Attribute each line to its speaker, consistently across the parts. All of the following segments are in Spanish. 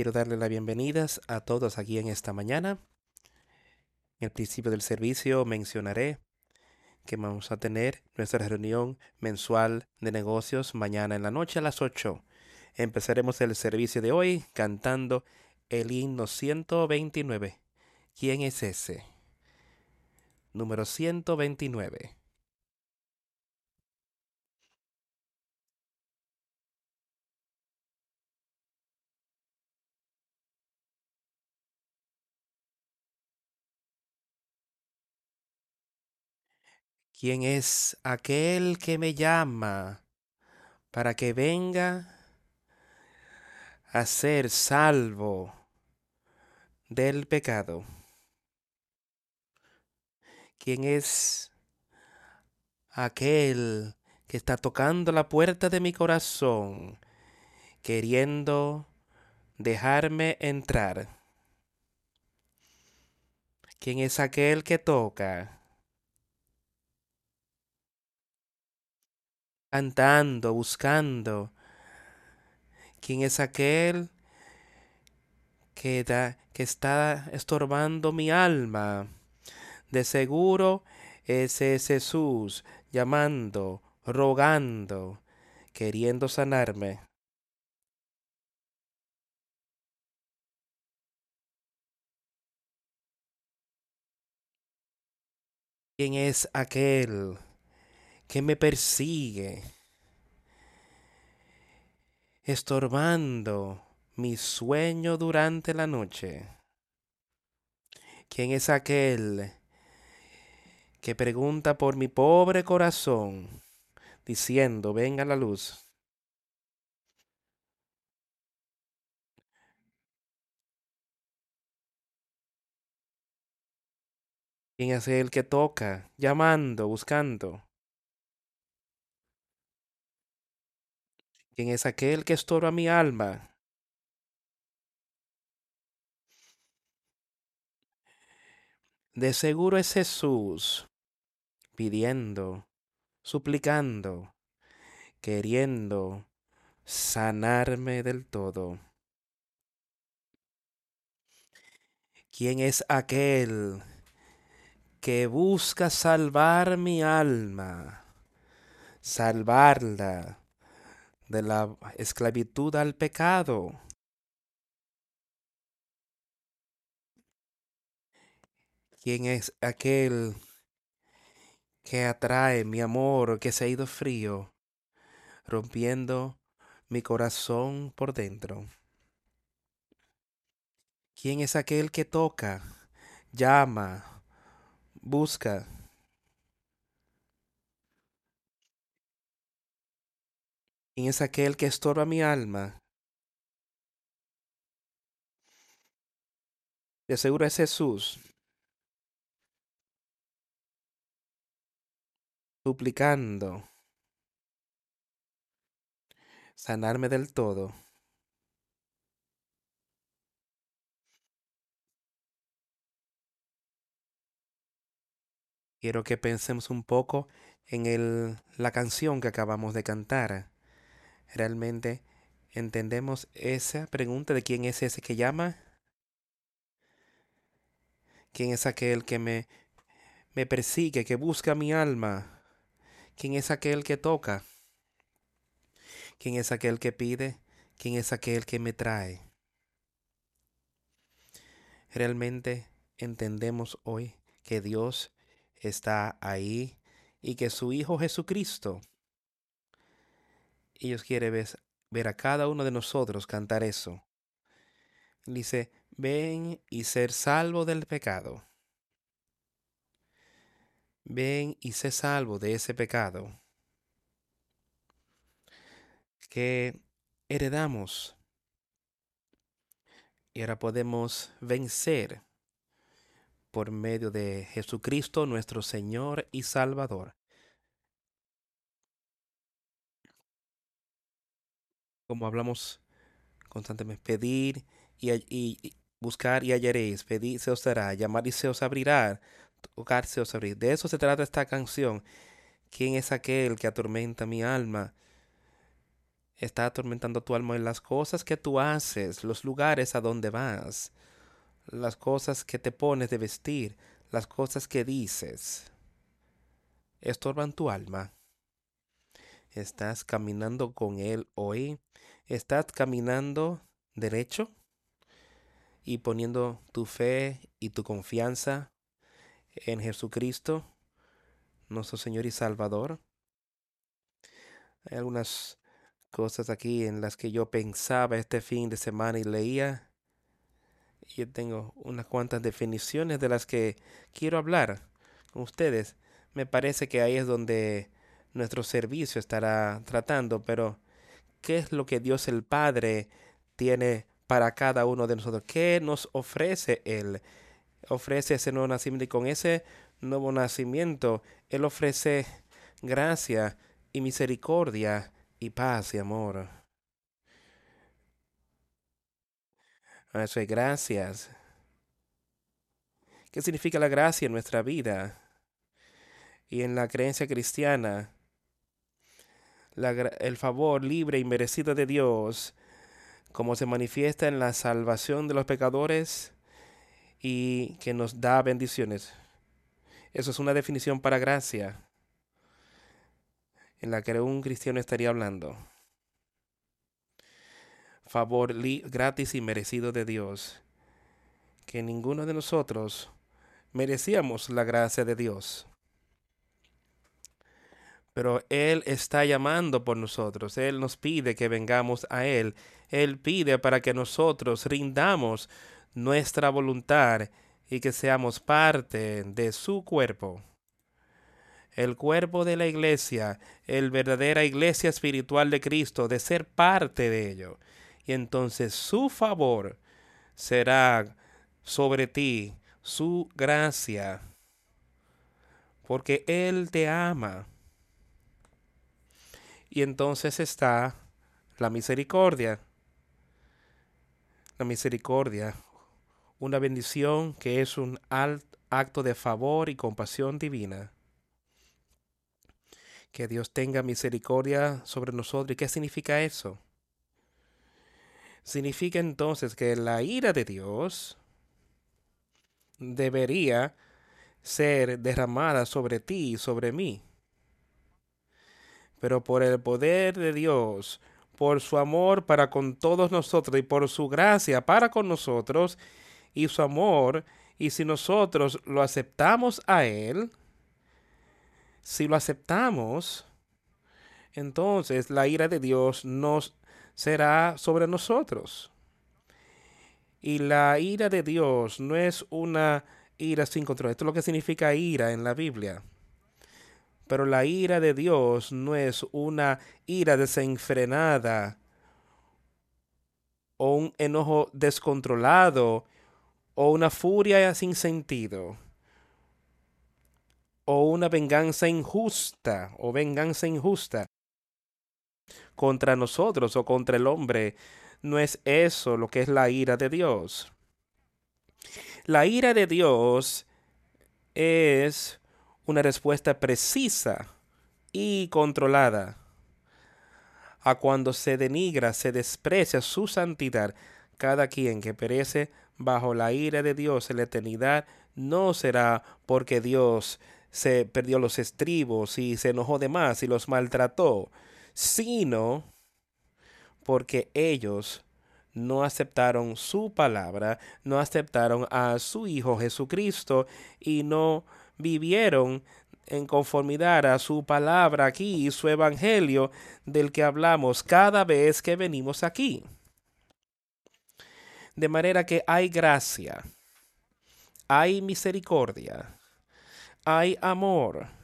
Speaker 1: Quiero darle las bienvenidas a todos aquí en esta mañana. En el principio del servicio mencionaré que vamos a tener nuestra reunión mensual de negocios mañana en la noche a las 8. Empezaremos el servicio de hoy cantando el himno 129. ¿Quién es ese? Número 129. ¿Quién es aquel que me llama para que venga a ser salvo del pecado? ¿Quién es aquel que está tocando la puerta de mi corazón, queriendo dejarme entrar? ¿Quién es aquel que toca? Cantando, buscando. ¿Quién es aquel que, da, que está estorbando mi alma? De seguro ese es Jesús llamando, rogando, queriendo sanarme. ¿Quién es aquel que me persigue, estorbando mi sueño durante la noche? ¿Quién es aquel que pregunta por mi pobre corazón, diciendo, venga la luz? ¿Quién es el que toca, llamando, buscando? ¿Quién es aquel que estorba mi alma? De seguro es Jesús pidiendo, suplicando, queriendo sanarme del todo. ¿Quién es aquel que busca salvar mi alma, salvarla de la esclavitud al pecado? ¿Quién es aquel que atrae mi amor que se ha ido frío, rompiendo mi corazón por dentro? ¿Quién es aquel que toca, llama, busca? ¿Quién es aquel que estorba mi alma? De seguro es Jesús. Suplicando. Sanarme del todo. Quiero que pensemos un poco en el, la canción que acabamos de cantar. ¿Realmente entendemos esa pregunta de quién es ese que llama? ¿Quién es aquel que me, me persigue, que busca mi alma? ¿Quién es aquel que toca? ¿Quién es aquel que pide? ¿Quién es aquel que me trae? Realmente entendemos hoy que Dios está ahí y que su Hijo Jesucristo, Dios quiere ver, ver a cada uno de nosotros cantar eso. Dice, ven y ser salvo del pecado. Ven y sé salvo de ese pecado que heredamos. Y ahora podemos vencer por medio de Jesucristo nuestro Señor y Salvador. Como hablamos constantemente, pedir y, buscar y hallaréis, pedir se os dará, llamar y se os abrirá, tocar se os abrirá. De eso se trata esta canción. ¿Quién es aquel que atormenta mi alma? está atormentando tu alma en las cosas que tú haces, los lugares a donde vas, las cosas que te pones de vestir, las cosas que dices, estorban tu alma. ¿Estás caminando con Él hoy? ¿Estás caminando derecho? Y poniendo tu fe y tu confianza en Jesucristo, nuestro Señor y Salvador. Hay algunas cosas aquí en las que yo pensaba este fin de semana y leía. Yo tengo unas cuantas definiciones de las que quiero hablar con ustedes. Me parece que ahí es donde nuestro servicio estará tratando, pero ¿qué es lo que Dios el Padre tiene para cada uno de nosotros? ¿Qué nos ofrece Él? Ofrece ese nuevo nacimiento y con ese nuevo nacimiento Él ofrece gracia y misericordia y paz y amor. Eso es gracias. ¿Qué significa la gracia en nuestra vida? Y en la creencia cristiana, el favor libre y merecido de Dios, como se manifiesta en la salvación de los pecadores y que nos da bendiciones. Eso es una definición para gracia en la que un cristiano estaría hablando. Favor gratis y merecido de Dios, que ninguno de nosotros merecíamos la gracia de Dios. Pero Él está llamando por nosotros, Él nos pide que vengamos a Él, Él pide para que nosotros rindamos nuestra voluntad y que seamos parte de su cuerpo el cuerpo de la iglesia, el verdadera iglesia espiritual de Cristo, de ser parte de ello. Y entonces su favor será sobre ti, su gracia, porque Él te ama. Y entonces está la misericordia. La misericordia, una bendición que es un acto de favor y compasión divina que Dios tenga misericordia sobre nosotros. ¿Y qué significa eso? Significa entonces que la ira de Dios debería ser derramada sobre ti y sobre mí. Pero por el poder de Dios, por su amor para con todos nosotros y por su gracia para con nosotros y su amor, y si nosotros lo aceptamos a Él, si lo aceptamos, entonces la ira de Dios nos será sobre nosotros. Y la ira de Dios no es una ira sin control. Esto es lo que significa ira en la Biblia. Pero la ira de Dios no es una ira desenfrenada o un enojo descontrolado o una furia sin sentido o una venganza injusta o venganza injusta contra nosotros o contra el hombre. No es eso lo que es la ira de Dios. La ira de Dios es una respuesta precisa y controlada a cuando se denigra, se desprecia su santidad. Cada quien que perece bajo la ira de Dios en la eternidad no será porque Dios se perdió los estribos y se enojó de más y los maltrató, sino porque ellos no aceptaron su palabra, no aceptaron a su Hijo Jesucristo y no vivieron en conformidad a su palabra aquí y su evangelio del que hablamos cada vez que venimos aquí. De manera que hay gracia, hay misericordia, hay amor.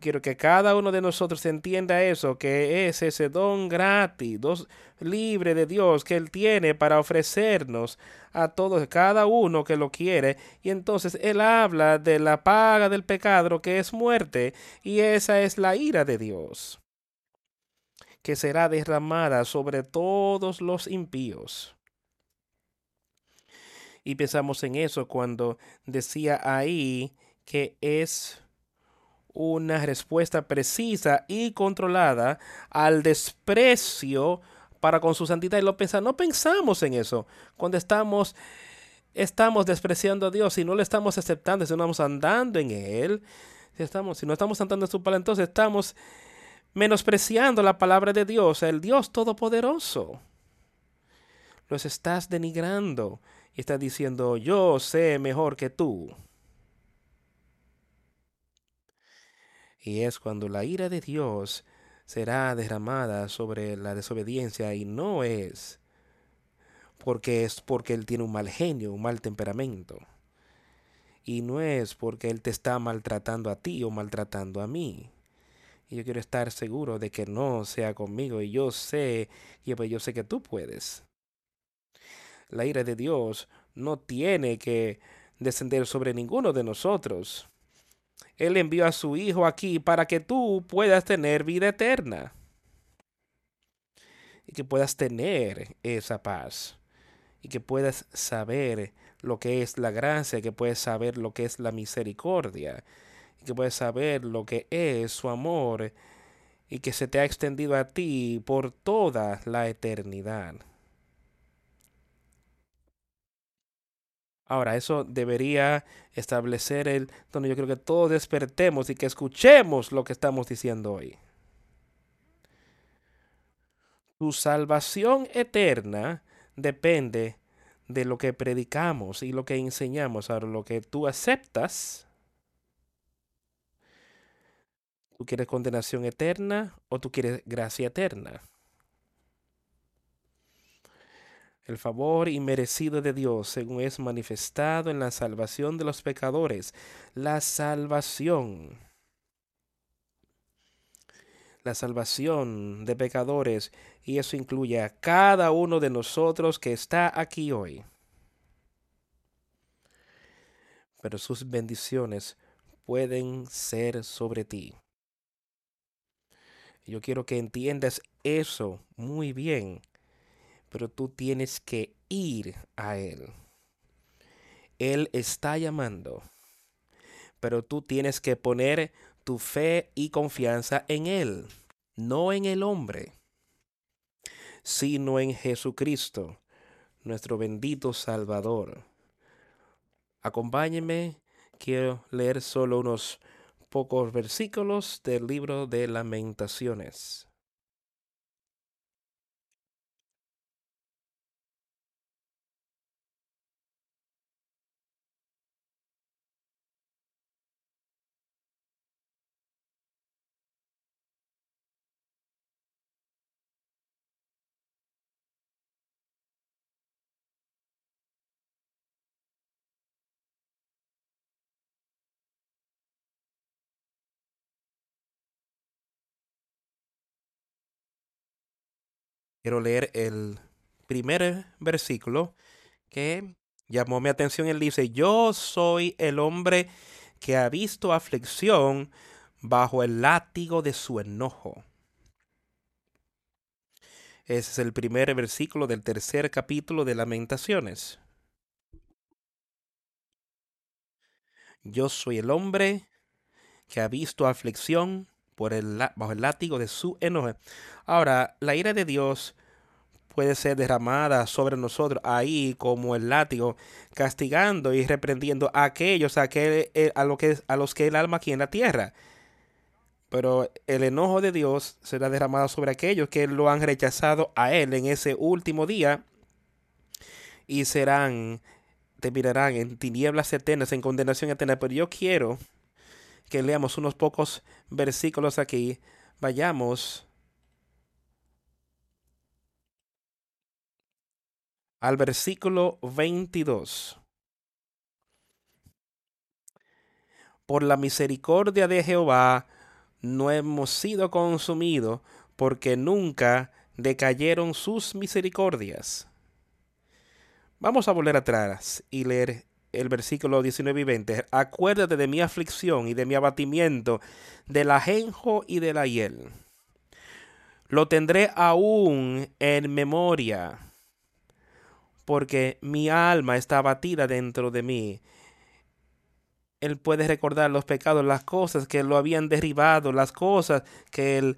Speaker 1: Quiero que cada uno de nosotros entienda eso, que es ese don gratis, libre de Dios que Él tiene para ofrecernos a todos, cada uno que lo quiere. Y entonces Él habla de la paga del pecado, que es muerte, y esa es la ira de Dios, que será derramada sobre todos los impíos. Y pensamos en eso cuando decía ahí que es una respuesta precisa y controlada al desprecio para con su santidad y lo pensamos. No pensamos en eso cuando estamos, estamos despreciando a Dios, si no le estamos aceptando, si no estamos andando en Él, si, estamos, si no estamos andando en su palabra, entonces estamos menospreciando la palabra de Dios, el Dios Todopoderoso. Los estás denigrando y estás diciendo, yo sé mejor que tú. Y es cuando la ira de Dios será derramada sobre la desobediencia y no es porque es porque él tiene un mal genio, un mal temperamento. Y no es porque él te está maltratando a ti o maltratando a mí. Y yo quiero estar seguro de que no sea conmigo. Y yo sé, y pues yo sé que tú puedes. La ira de Dios no tiene que descender sobre ninguno de nosotros. Él envió a su Hijo aquí para que tú puedas tener vida eterna. Y que puedas tener esa paz. Y que puedas saber lo que es la gracia, que puedes saber lo que es la misericordia, y que puedes saber lo que es su amor, y que se te ha extendido a ti por toda la eternidad. Ahora, eso debería establecer el donde yo creo que todos despertemos y que escuchemos lo que estamos diciendo hoy. Tu salvación eterna depende de lo que predicamos y lo que enseñamos. Ahora, lo que tú aceptas, ¿tú quieres condenación eterna o tú quieres gracia eterna? El favor inmerecido de Dios según es manifestado en la salvación de los pecadores. La salvación. La salvación de pecadores. Y eso incluye a cada uno de nosotros que está aquí hoy. Pero sus bendiciones pueden ser sobre ti. Yo quiero que entiendas eso muy bien pero tú tienes que ir a Él. Él está llamando, pero tú tienes que poner tu fe y confianza en Él, no en el hombre, sino en Jesucristo, nuestro bendito Salvador. Acompáñeme, quiero leer solo unos pocos versículos del libro de lamentaciones. Quiero leer el primer versículo que llamó mi atención. Él dice, yo soy el hombre que ha visto aflicción bajo el látigo de su enojo. Ese es el primer versículo del tercer capítulo de Lamentaciones. Yo soy el hombre que ha visto aflicción por el, bajo el látigo de su enojo. Ahora, la ira de Dios puede ser derramada sobre nosotros ahí como el látigo, castigando y reprendiendo a aquellos a, que, eh, a, que, a los que el alma aquí en la tierra. Pero el enojo de Dios será derramado sobre aquellos que lo han rechazado a Él en ese último día y serán, terminarán en tinieblas eternas, en condenación eterna. Pero yo quiero que leamos unos pocos versículos aquí. Vayamos al versículo 22. Por la misericordia de Jehová no hemos sido consumidos, porque nunca decayeron sus misericordias. Vamos a volver atrás y leer el versículo 19 y 20. Acuérdate de mi aflicción y de mi abatimiento, del ajenjo y de la hiel. Lo tendré aún en memoria, porque mi alma está abatida dentro de mí. Él puede recordar los pecados, las cosas que lo habían derribado, las cosas que el,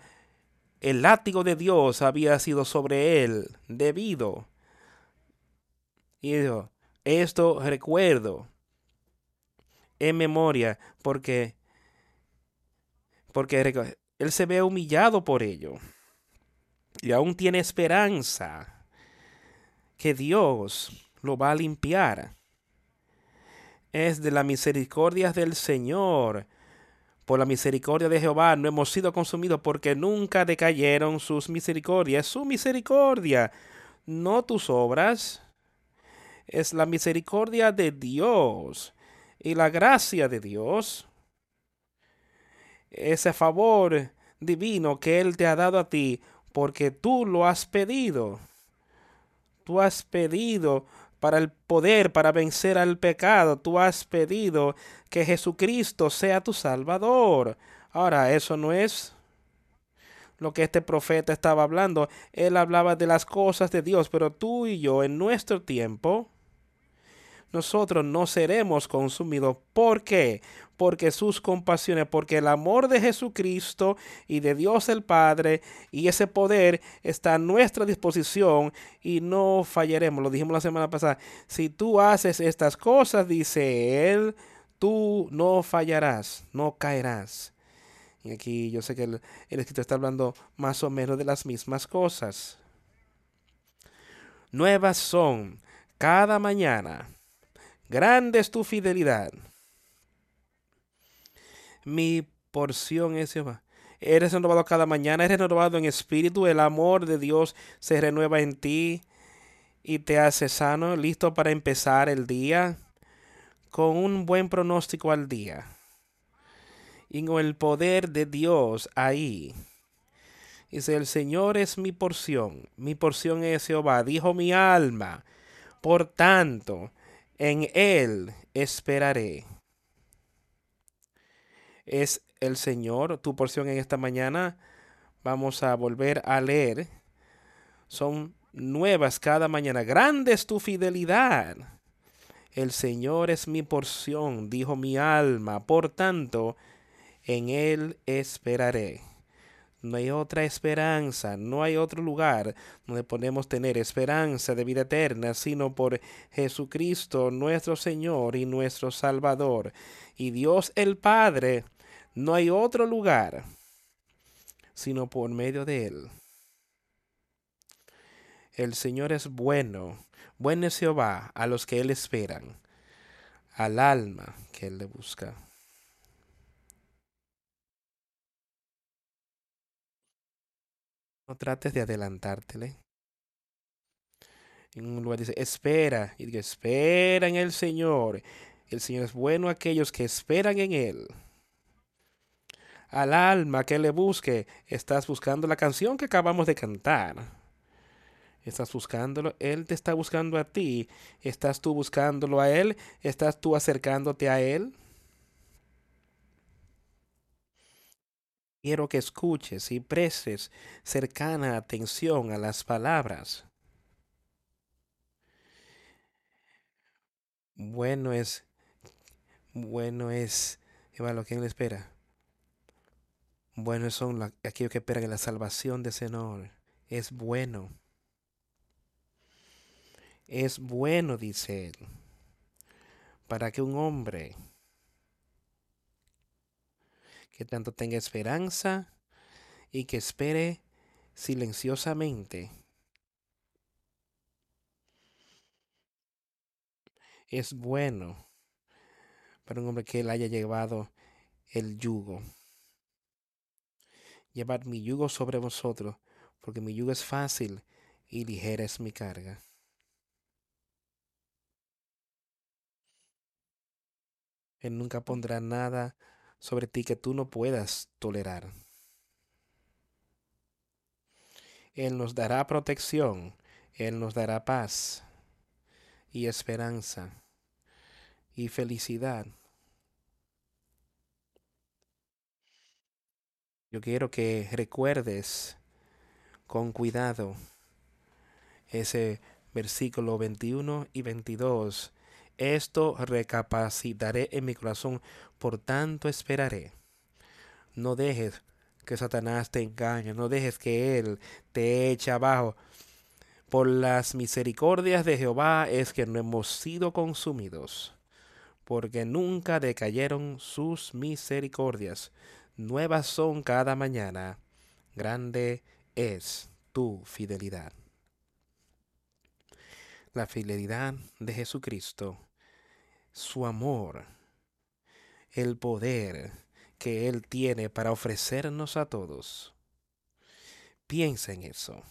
Speaker 1: el látigo de Dios había sido sobre él debido. Y dijo, esto recuerdo en memoria porque porque él se ve humillado por ello y aún tiene esperanza que Dios lo va a limpiar. Es de la misericordia del Señor. Por la misericordia de Jehová no hemos sido consumidos porque nunca decayeron sus misericordias. Su misericordia, no tus obras. Es la misericordia de Dios y la gracia de Dios. Ese favor divino que Él te ha dado a ti porque tú lo has pedido. Tú has pedido para el poder, para vencer al pecado. Tú has pedido que Jesucristo sea tu Salvador. Ahora, eso no es lo que este profeta estaba hablando. Él hablaba de las cosas de Dios, pero tú y yo en nuestro tiempo nosotros no seremos consumidos. ¿Por qué? Porque sus compasiones, porque el amor de Jesucristo y de Dios el Padre y ese poder está a nuestra disposición y no fallaremos. Lo dijimos la semana pasada. Si tú haces estas cosas, dice Él, tú no fallarás, no caerás. Y aquí yo sé que el, el escritor está hablando más o menos de las mismas cosas. Nuevas son cada mañana Grande es tu fidelidad. Mi porción es Jehová. Eres renovado cada mañana, eres renovado en espíritu. El amor de Dios se renueva en ti y te hace sano, listo para empezar el día con un buen pronóstico al día. Y con el poder de Dios ahí. Dice, el Señor es mi porción, mi porción es Jehová, dijo mi alma. Por tanto, en Él esperaré. Es el Señor tu porción en esta mañana. Vamos a volver a leer. Son nuevas cada mañana. Grande es tu fidelidad. El Señor es mi porción, dijo mi alma. Por tanto, en Él esperaré. No hay otra esperanza, no hay otro lugar donde podemos tener esperanza de vida eterna, sino por Jesucristo nuestro Señor y nuestro Salvador. Y Dios el Padre, no hay otro lugar, sino por medio de Él. El Señor es bueno, bueno es Jehová a los que Él esperan, al alma que Él le busca. No trates de adelantártele. En un lugar dice, espera. Y dice, espera en el Señor. El Señor es bueno a aquellos que esperan en Él. Al alma que le busque, estás buscando la canción que acabamos de cantar. Estás buscándolo, Él te está buscando a ti. ¿Estás tú buscándolo a Él? ¿Estás tú acercándote a Él? Quiero que escuches y prestes cercana atención a las palabras. Bueno es, bueno es, lo ¿quién le espera? Buenos son aquellos que esperan la salvación del Señor. Es bueno. Es bueno, dice él, para que un hombre que tanto tenga esperanza y que espere silenciosamente. Es bueno para un hombre que él haya llevado el yugo. Llevad mi yugo sobre vosotros, porque mi yugo es fácil y ligera es mi carga. Él nunca pondrá nada sobre ti que tú no puedas tolerar. Él nos dará protección, Él nos dará paz y esperanza y felicidad. Yo quiero que recuerdes con cuidado ese versículo 21 y 22. Esto recapacitaré en mi corazón, por tanto esperaré. No dejes que Satanás te engañe, no dejes que él te eche abajo. Por las misericordias de Jehová es que no hemos sido consumidos, porque nunca decayeron sus misericordias. Nuevas son cada mañana. Grande es tu fidelidad. La fidelidad de Jesucristo, su amor, el poder que Él tiene para ofrecernos a todos. Piensa en eso.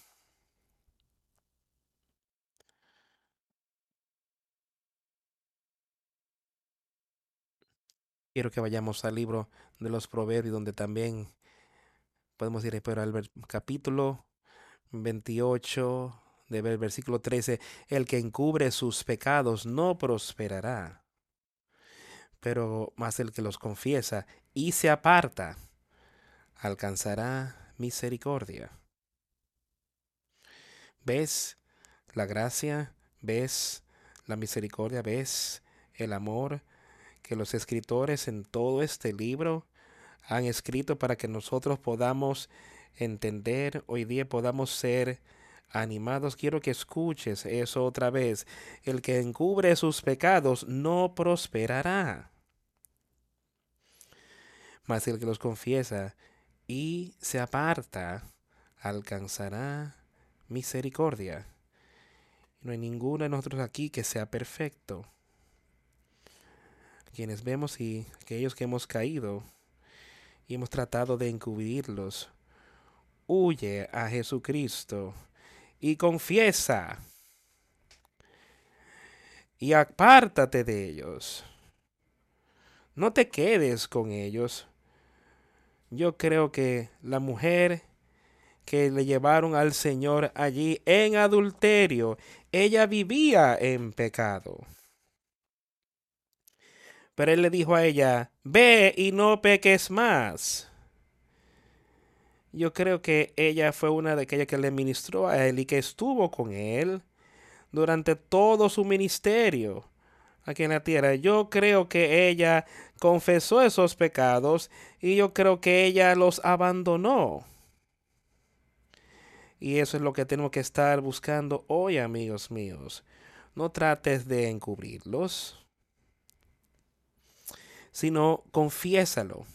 Speaker 1: Quiero que vayamos al libro de los Proverbios, donde también podemos ir pero al capítulo 28, del versículo 13, el que encubre sus pecados no prosperará, pero más el que los confiesa y se aparta alcanzará misericordia. ¿Ves la gracia? ¿Ves la misericordia? ¿Ves el amor? que los escritores en todo este libro han escrito para que nosotros podamos entender, hoy día podamos ser animados. Quiero que escuches eso otra vez. El que encubre sus pecados no prosperará. Mas el que los confiesa y se aparta alcanzará misericordia. No hay ninguno de nosotros aquí que sea perfecto quienes vemos y aquellos que hemos caído y hemos tratado de encubrirlos. Huye a Jesucristo y confiesa y apártate de ellos. No te quedes con ellos. Yo creo que la mujer que le llevaron al Señor allí en adulterio, ella vivía en pecado. Pero él le dijo a ella, ve y no peques más. Yo creo que ella fue una de aquellas que le ministró a él y que estuvo con él durante todo su ministerio aquí en la tierra. Yo creo que ella confesó esos pecados y yo creo que ella los abandonó. Y eso es lo que tenemos que estar buscando hoy, amigos míos. No trates de encubrirlos sino confiésalo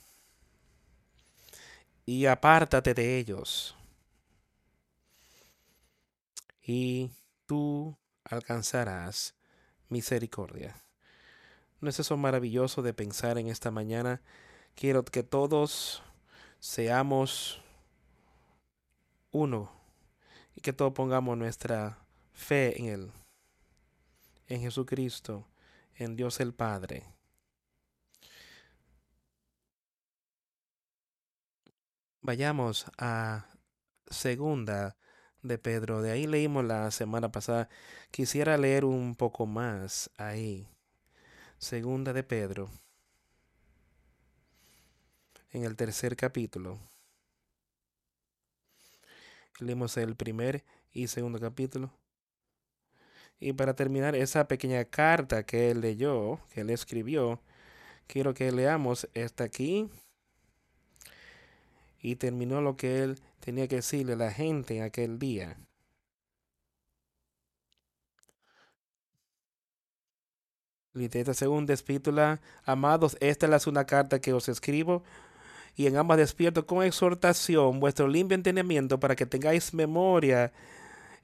Speaker 1: y apártate de ellos. Y tú alcanzarás misericordia. ¿No es eso maravilloso de pensar en esta mañana? Quiero que todos seamos uno y que todos pongamos nuestra fe en Él, en Jesucristo, en Dios el Padre. Vayamos a segunda de Pedro. De ahí leímos la semana pasada. Quisiera leer un poco más ahí. Segunda de Pedro. En el tercer capítulo. Leímos el primer y segundo capítulo. Y para terminar esa pequeña carta que él leyó, que él escribió, quiero que leamos esta aquí y terminó lo que él tenía que decirle a la gente en aquel día. Esta segunda espítula, amados, esta es una carta que os escribo y en ambas despierto con exhortación vuestro limpio entendimiento para que tengáis memoria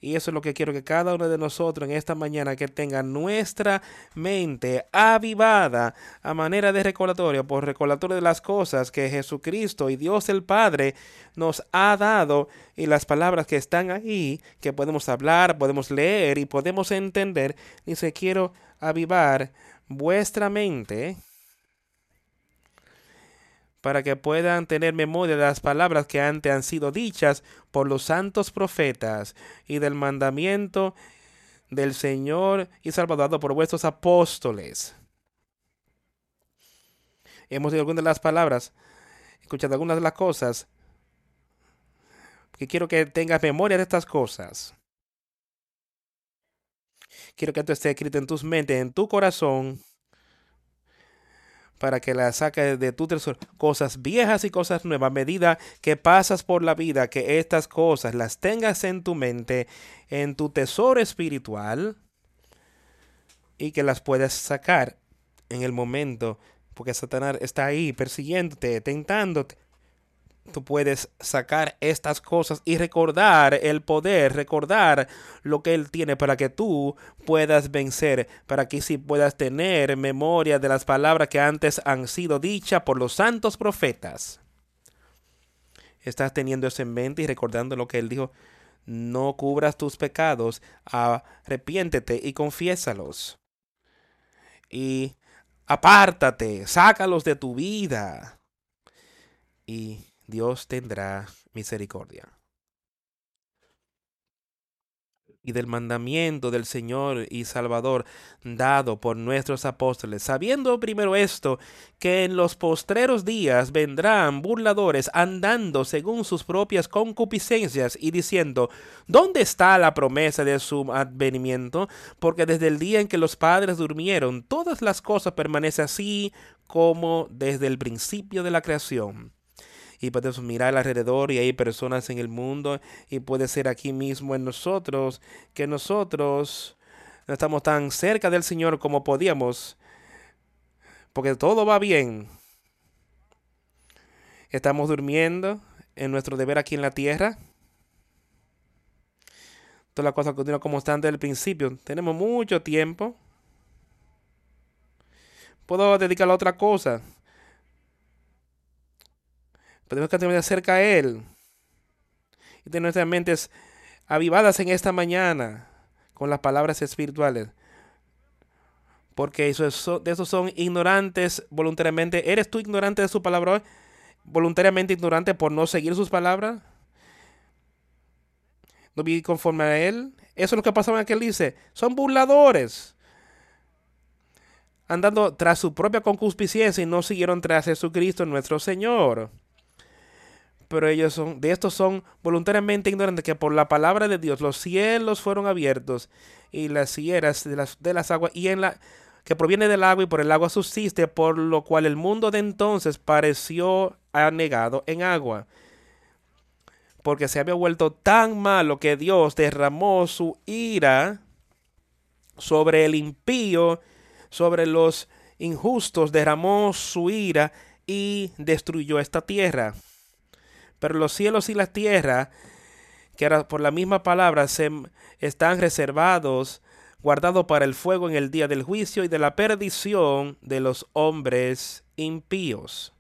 Speaker 1: y eso es lo que quiero que cada uno de nosotros en esta mañana que tenga nuestra mente avivada a manera de recordatorio, por recordatorio de las cosas que Jesucristo y Dios el Padre nos ha dado y las palabras que están ahí, que podemos hablar, podemos leer y podemos entender. Dice, quiero avivar vuestra mente para que puedan tener memoria de las palabras que antes han sido dichas por los santos profetas y del mandamiento del Señor y Salvador por vuestros apóstoles. Hemos oído algunas de las palabras, escuchado algunas de las cosas, que quiero que tengas memoria de estas cosas. Quiero que esto esté escrito en tus mentes, en tu corazón, para que la saques de tu tesoro. Cosas viejas y cosas nuevas. A medida que pasas por la vida, que estas cosas las tengas en tu mente, en tu tesoro espiritual, y que las puedas sacar en el momento, porque Satanás está ahí persiguiéndote, tentándote tú puedes sacar estas cosas y recordar el poder, recordar lo que Él tiene para que tú puedas vencer, para que sí puedas tener memoria de las palabras que antes han sido dichas por los santos profetas. Estás teniendo eso en mente y recordando lo que Él dijo. No cubras tus pecados, arrepiéntete y confiésalos. Y apártate, sácalos de tu vida. Y Dios tendrá misericordia. y del mandamiento del Señor y Salvador dado por nuestros apóstoles, sabiendo primero esto, que en los postreros días vendrán burladores andando según sus propias concupiscencias y diciendo, ¿dónde está la promesa de su advenimiento? Porque desde el día en que los padres durmieron, todas las cosas permanecen así como desde el principio de la creación y podemos mirar alrededor y hay personas en el mundo y puede ser aquí mismo en nosotros que nosotros no estamos tan cerca del Señor como podíamos porque todo va bien. Estamos durmiendo en nuestro deber aquí en la tierra. Toda la cosa continúa como está desde el principio. Tenemos mucho tiempo. Puedo dedicarlo a otra cosa. Podemos tener cerca a Él y tener nuestras mentes avivadas en esta mañana con las palabras espirituales. Porque de esos son ignorantes voluntariamente. ¿Eres tú ignorante de su palabra? ¿Voluntariamente ignorante por no seguir sus palabras? ¿No vivir conforme a Él? Eso es lo que pasaba en aquel dice. Son burladores. Andando tras su propia concupiscencia y no siguieron tras Jesucristo nuestro Señor pero ellos son, de estos son voluntariamente ignorantes que por la palabra de Dios los cielos fueron abiertos y las sierras de las, de las aguas y en la que proviene del agua y por el agua subsiste, por lo cual el mundo de entonces pareció anegado en agua. Porque se había vuelto tan malo que Dios derramó su ira sobre el impío, sobre los injustos, derramó su ira y destruyó esta tierra. Pero los cielos y la tierra, que ahora por la misma palabra se están reservados, guardados para el fuego en el día del juicio y de la perdición de los hombres impíos.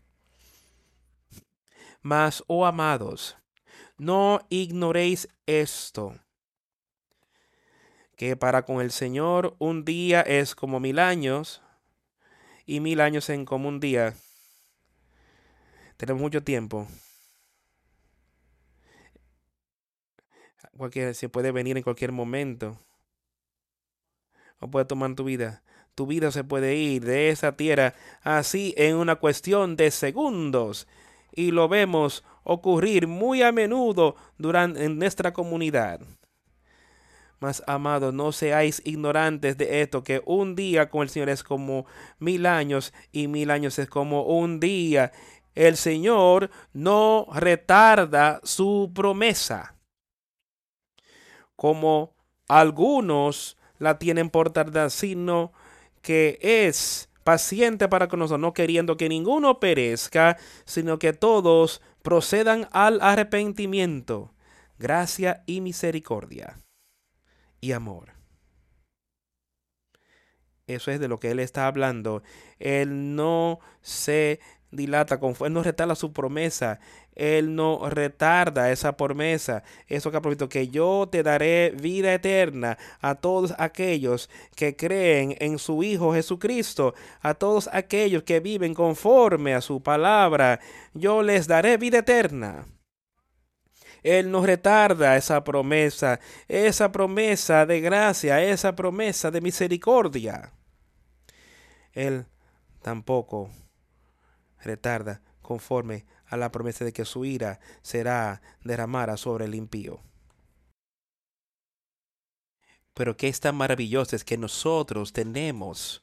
Speaker 1: Mas, oh amados, no ignoréis esto, que para con el Señor un día es como mil años, y mil años en como un día. Tenemos mucho tiempo. Cualquier, se puede venir en cualquier momento. O puede tomar tu vida. Tu vida se puede ir de esa tierra así en una cuestión de segundos. Y lo vemos ocurrir muy a menudo durante en nuestra comunidad. Mas, amados, no seáis ignorantes de esto, que un día con el Señor es como mil años y mil años es como un día. El Señor no retarda su promesa como algunos la tienen por tardar, sino que es paciente para con nosotros, no queriendo que ninguno perezca, sino que todos procedan al arrepentimiento, gracia y misericordia y amor. Eso es de lo que él está hablando. Él no se dilata, él no retarda su promesa, él no retarda esa promesa. Eso que ha que yo te daré vida eterna a todos aquellos que creen en su Hijo Jesucristo, a todos aquellos que viven conforme a su palabra, yo les daré vida eterna. Él no retarda esa promesa, esa promesa de gracia, esa promesa de misericordia. Él tampoco retarda conforme a la promesa de que su ira será derramada sobre el impío. Pero que es tan maravilloso es que nosotros tenemos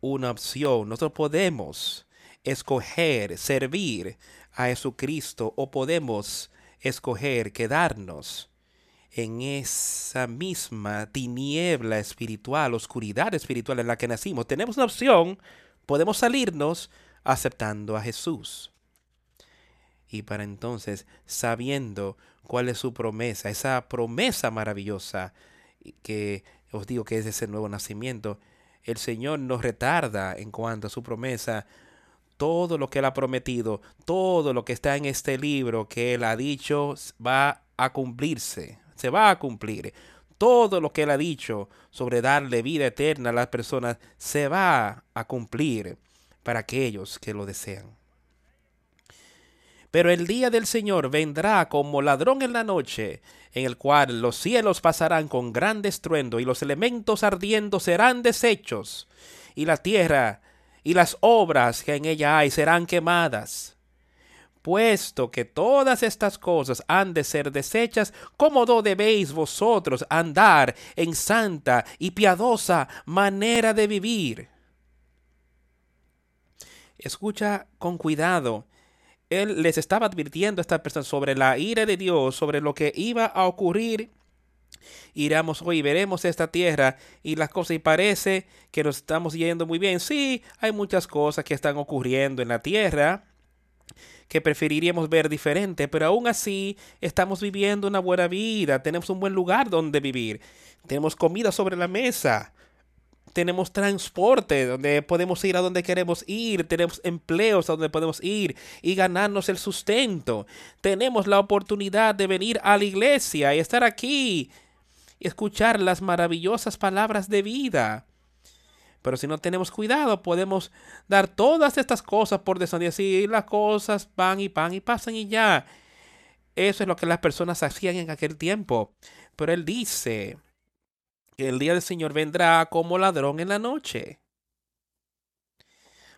Speaker 1: una opción. Nosotros podemos escoger servir a Jesucristo o podemos escoger quedarnos en esa misma tiniebla espiritual, oscuridad espiritual en la que nacimos. Tenemos una opción, podemos salirnos aceptando a Jesús. Y para entonces, sabiendo cuál es su promesa, esa promesa maravillosa que os digo que es ese nuevo nacimiento, el Señor nos retarda en cuanto a su promesa. Todo lo que Él ha prometido, todo lo que está en este libro que Él ha dicho va a cumplirse, se va a cumplir. Todo lo que Él ha dicho sobre darle vida eterna a las personas se va a cumplir para aquellos que lo desean. Pero el día del Señor vendrá como ladrón en la noche, en el cual los cielos pasarán con gran estruendo y los elementos ardiendo serán deshechos, y la tierra y las obras que en ella hay serán quemadas. Puesto que todas estas cosas han de ser deshechas, ¿cómo no debéis vosotros andar en santa y piadosa manera de vivir? Escucha con cuidado él les estaba advirtiendo a estas personas sobre la ira de Dios, sobre lo que iba a ocurrir. Iremos hoy, veremos esta tierra y las cosas, y parece que nos estamos yendo muy bien. Sí, hay muchas cosas que están ocurriendo en la tierra que preferiríamos ver diferente, pero aún así estamos viviendo una buena vida, tenemos un buen lugar donde vivir, tenemos comida sobre la mesa, tenemos transporte donde podemos ir a donde queremos ir, tenemos empleos a donde podemos ir y ganarnos el sustento. Tenemos la oportunidad de venir a la iglesia y estar aquí y escuchar las maravillosas palabras de vida. Pero si no tenemos cuidado, podemos dar todas estas cosas por deshacer y las cosas van y van y pasan y ya. Eso es lo que las personas hacían en aquel tiempo. Pero él dice, el día del Señor vendrá como ladrón en la noche.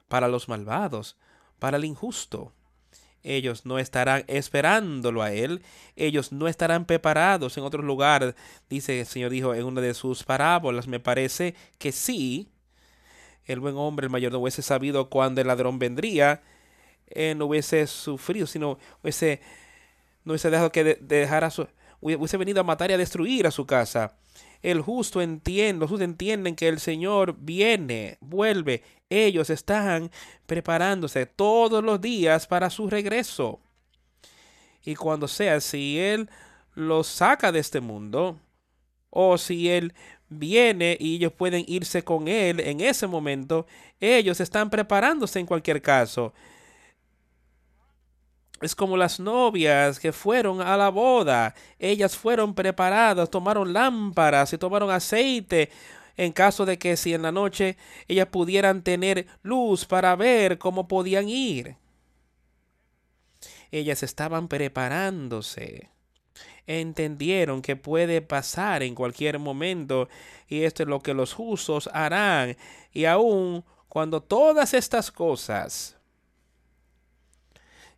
Speaker 1: Para los malvados, para el injusto. Ellos no estarán esperándolo a Él. Ellos no estarán preparados en otro lugar. Dice el Señor dijo en una de sus parábolas. Me parece que sí. El buen hombre, el mayor, no hubiese sabido cuándo el ladrón vendría. Él no hubiese sufrido, sino hubiese, no hubiese dejado que dejara su, hubiese venido a matar y a destruir a su casa. El justo entiende, los justos entienden que el Señor viene, vuelve. Ellos están preparándose todos los días para su regreso. Y cuando sea, si Él los saca de este mundo, o si Él viene y ellos pueden irse con Él en ese momento, ellos están preparándose en cualquier caso. Es como las novias que fueron a la boda. Ellas fueron preparadas, tomaron lámparas y tomaron aceite en caso de que si en la noche ellas pudieran tener luz para ver cómo podían ir. Ellas estaban preparándose. Entendieron que puede pasar en cualquier momento y esto es lo que los justos harán. Y aun cuando todas estas cosas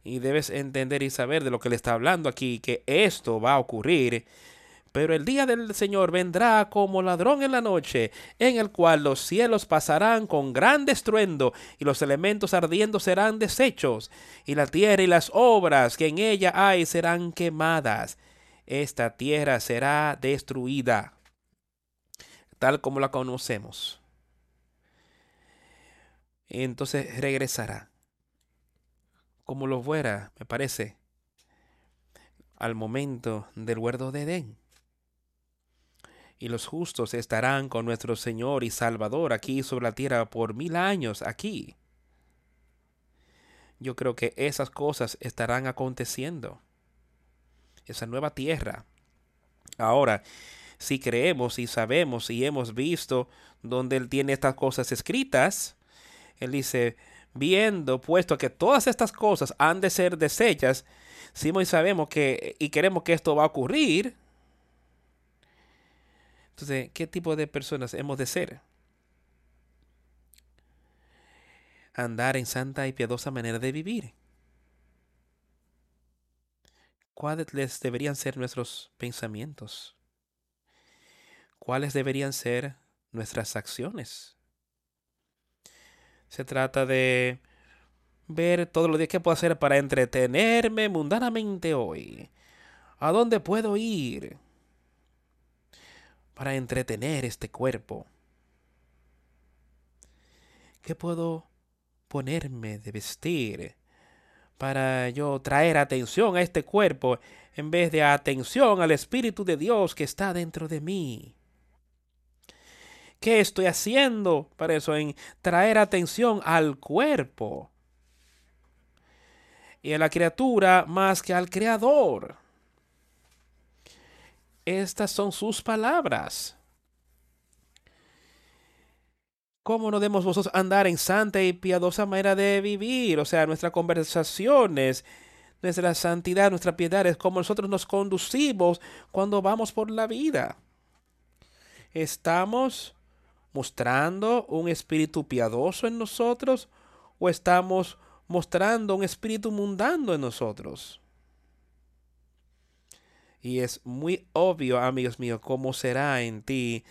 Speaker 1: y debes entender y saber de lo que le está hablando aquí, que esto va a ocurrir. Pero el día del Señor vendrá como ladrón en la noche, en el cual los cielos pasarán con gran estruendo, y los elementos ardiendo serán deshechos, y la tierra y las obras que en ella hay serán quemadas. Esta tierra será destruida, tal como la conocemos. Entonces regresará como lo fuera, me parece, al momento del huerto de Edén. Y los justos estarán con nuestro Señor y Salvador aquí sobre la tierra por mil años aquí. Yo creo que esas cosas estarán aconteciendo. Esa nueva tierra. Ahora, si creemos y sabemos y hemos visto donde Él tiene estas cosas escritas, Él dice, viendo, puesto que todas estas cosas han de ser deshechas, si y sabemos que y queremos que esto va a ocurrir, entonces, ¿qué tipo de personas hemos de ser? Andar en santa y piadosa manera de vivir. ¿Cuáles deberían ser nuestros pensamientos? cuáles deberían ser nuestras acciones. Se trata de ver todos los días qué puedo hacer para entretenerme mundanamente hoy. ¿A dónde puedo ir para entretener este cuerpo? ¿Qué puedo ponerme de vestir para yo traer atención a este cuerpo en vez de atención al Espíritu de Dios que está dentro de mí? ¿Qué estoy haciendo para eso? En traer atención al cuerpo y a la criatura más que al Creador. Estas son sus palabras. ¿Cómo no debemos vosotros andar en santa y piadosa manera de vivir? O sea, nuestras conversaciones, nuestra santidad, nuestra piedad es como nosotros nos conducimos cuando vamos por la vida. Estamos mostrando un espíritu piadoso en nosotros o estamos mostrando un espíritu mundano en nosotros? Y es muy obvio, amigos míos, cómo será en ti.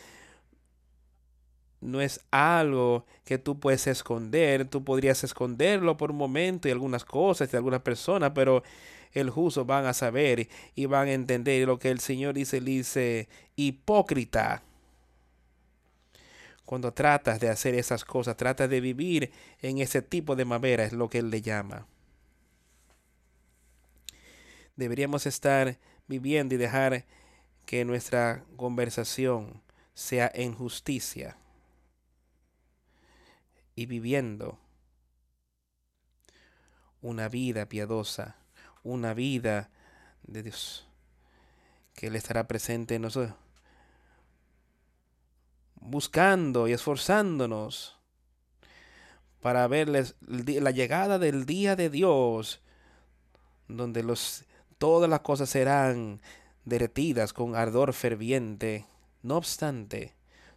Speaker 1: No es algo que tú puedes esconder. Tú podrías esconderlo por un momento y algunas cosas de algunas personas, pero el justo van a saber y van a entender lo que el Señor dice, dice, hipócrita cuando tratas de hacer esas cosas, tratas de vivir en ese tipo de madera, es lo que él le llama. Deberíamos estar viviendo y dejar que nuestra conversación sea en justicia y viviendo una vida piadosa, una vida de Dios, que Él estará presente en nosotros buscando y esforzándonos para verles la llegada del día de Dios, donde los, todas las cosas serán derretidas con ardor ferviente. No obstante,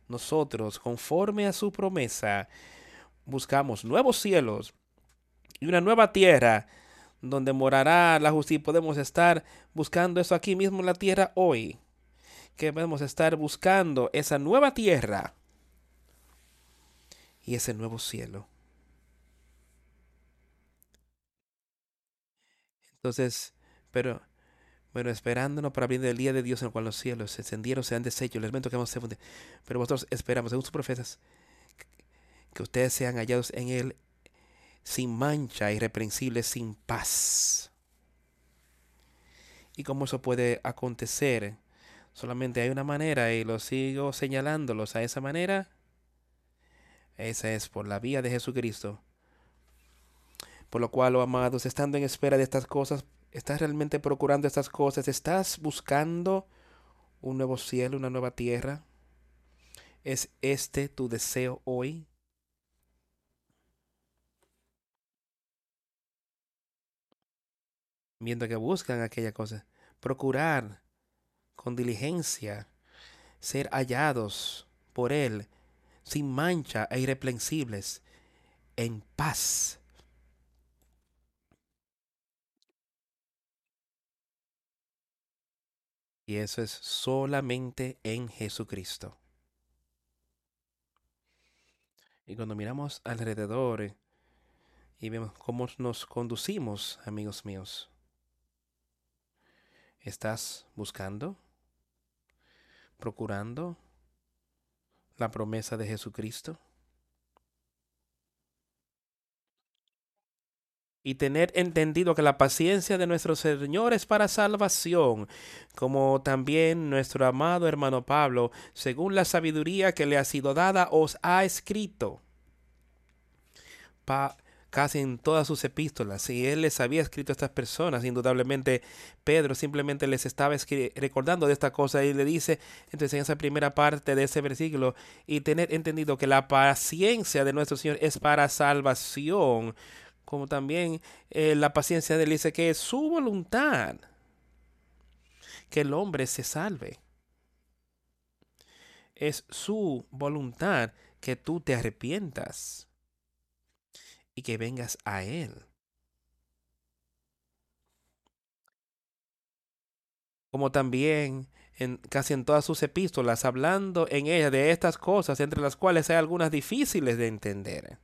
Speaker 1: nosotros, conforme a su promesa, buscamos nuevos cielos y una nueva tierra donde morará la justicia. Podemos estar buscando eso aquí mismo en la tierra hoy que debemos estar buscando esa nueva tierra y ese nuevo cielo. Entonces, pero, bueno, esperándonos para abrir el día de Dios en el cual los cielos se encendieron, se han deshecho, el elemento que vamos a fundir. Pero vosotros esperamos, según sus profetas, que ustedes sean hallados en él sin mancha, irreprensibles, sin paz. ¿Y cómo eso puede acontecer? Solamente hay una manera y lo sigo señalándolos a esa manera. Esa es por la vía de Jesucristo. Por lo cual, oh amados, estando en espera de estas cosas, ¿estás realmente procurando estas cosas? ¿Estás buscando un nuevo cielo, una nueva tierra? ¿Es este tu deseo hoy? Viendo que buscan aquella cosa. Procurar con diligencia, ser hallados por Él sin mancha e irreprensibles, en paz. Y eso es solamente en Jesucristo. Y cuando miramos alrededor y vemos cómo nos conducimos, amigos míos, ¿estás buscando? Procurando la promesa de Jesucristo? y tener entendido que la paciencia de nuestro Señor es para salvación, como también nuestro amado hermano Pablo, según la sabiduría que le ha sido dada, os ha escrito. Casi en todas sus epístolas. Y él les había escrito a estas personas, indudablemente Pedro simplemente les estaba recordando de esta cosa y le dice, entonces en esa primera parte de ese versículo, y tener entendido que la paciencia de nuestro Señor es para salvación, como también eh, la paciencia de él dice que es su voluntad que el hombre se salve. Es su voluntad que tú te arrepientas y que vengas a Él. Como también en casi en todas sus epístolas, hablando en ella de estas cosas, entre las cuales hay algunas difíciles de entender,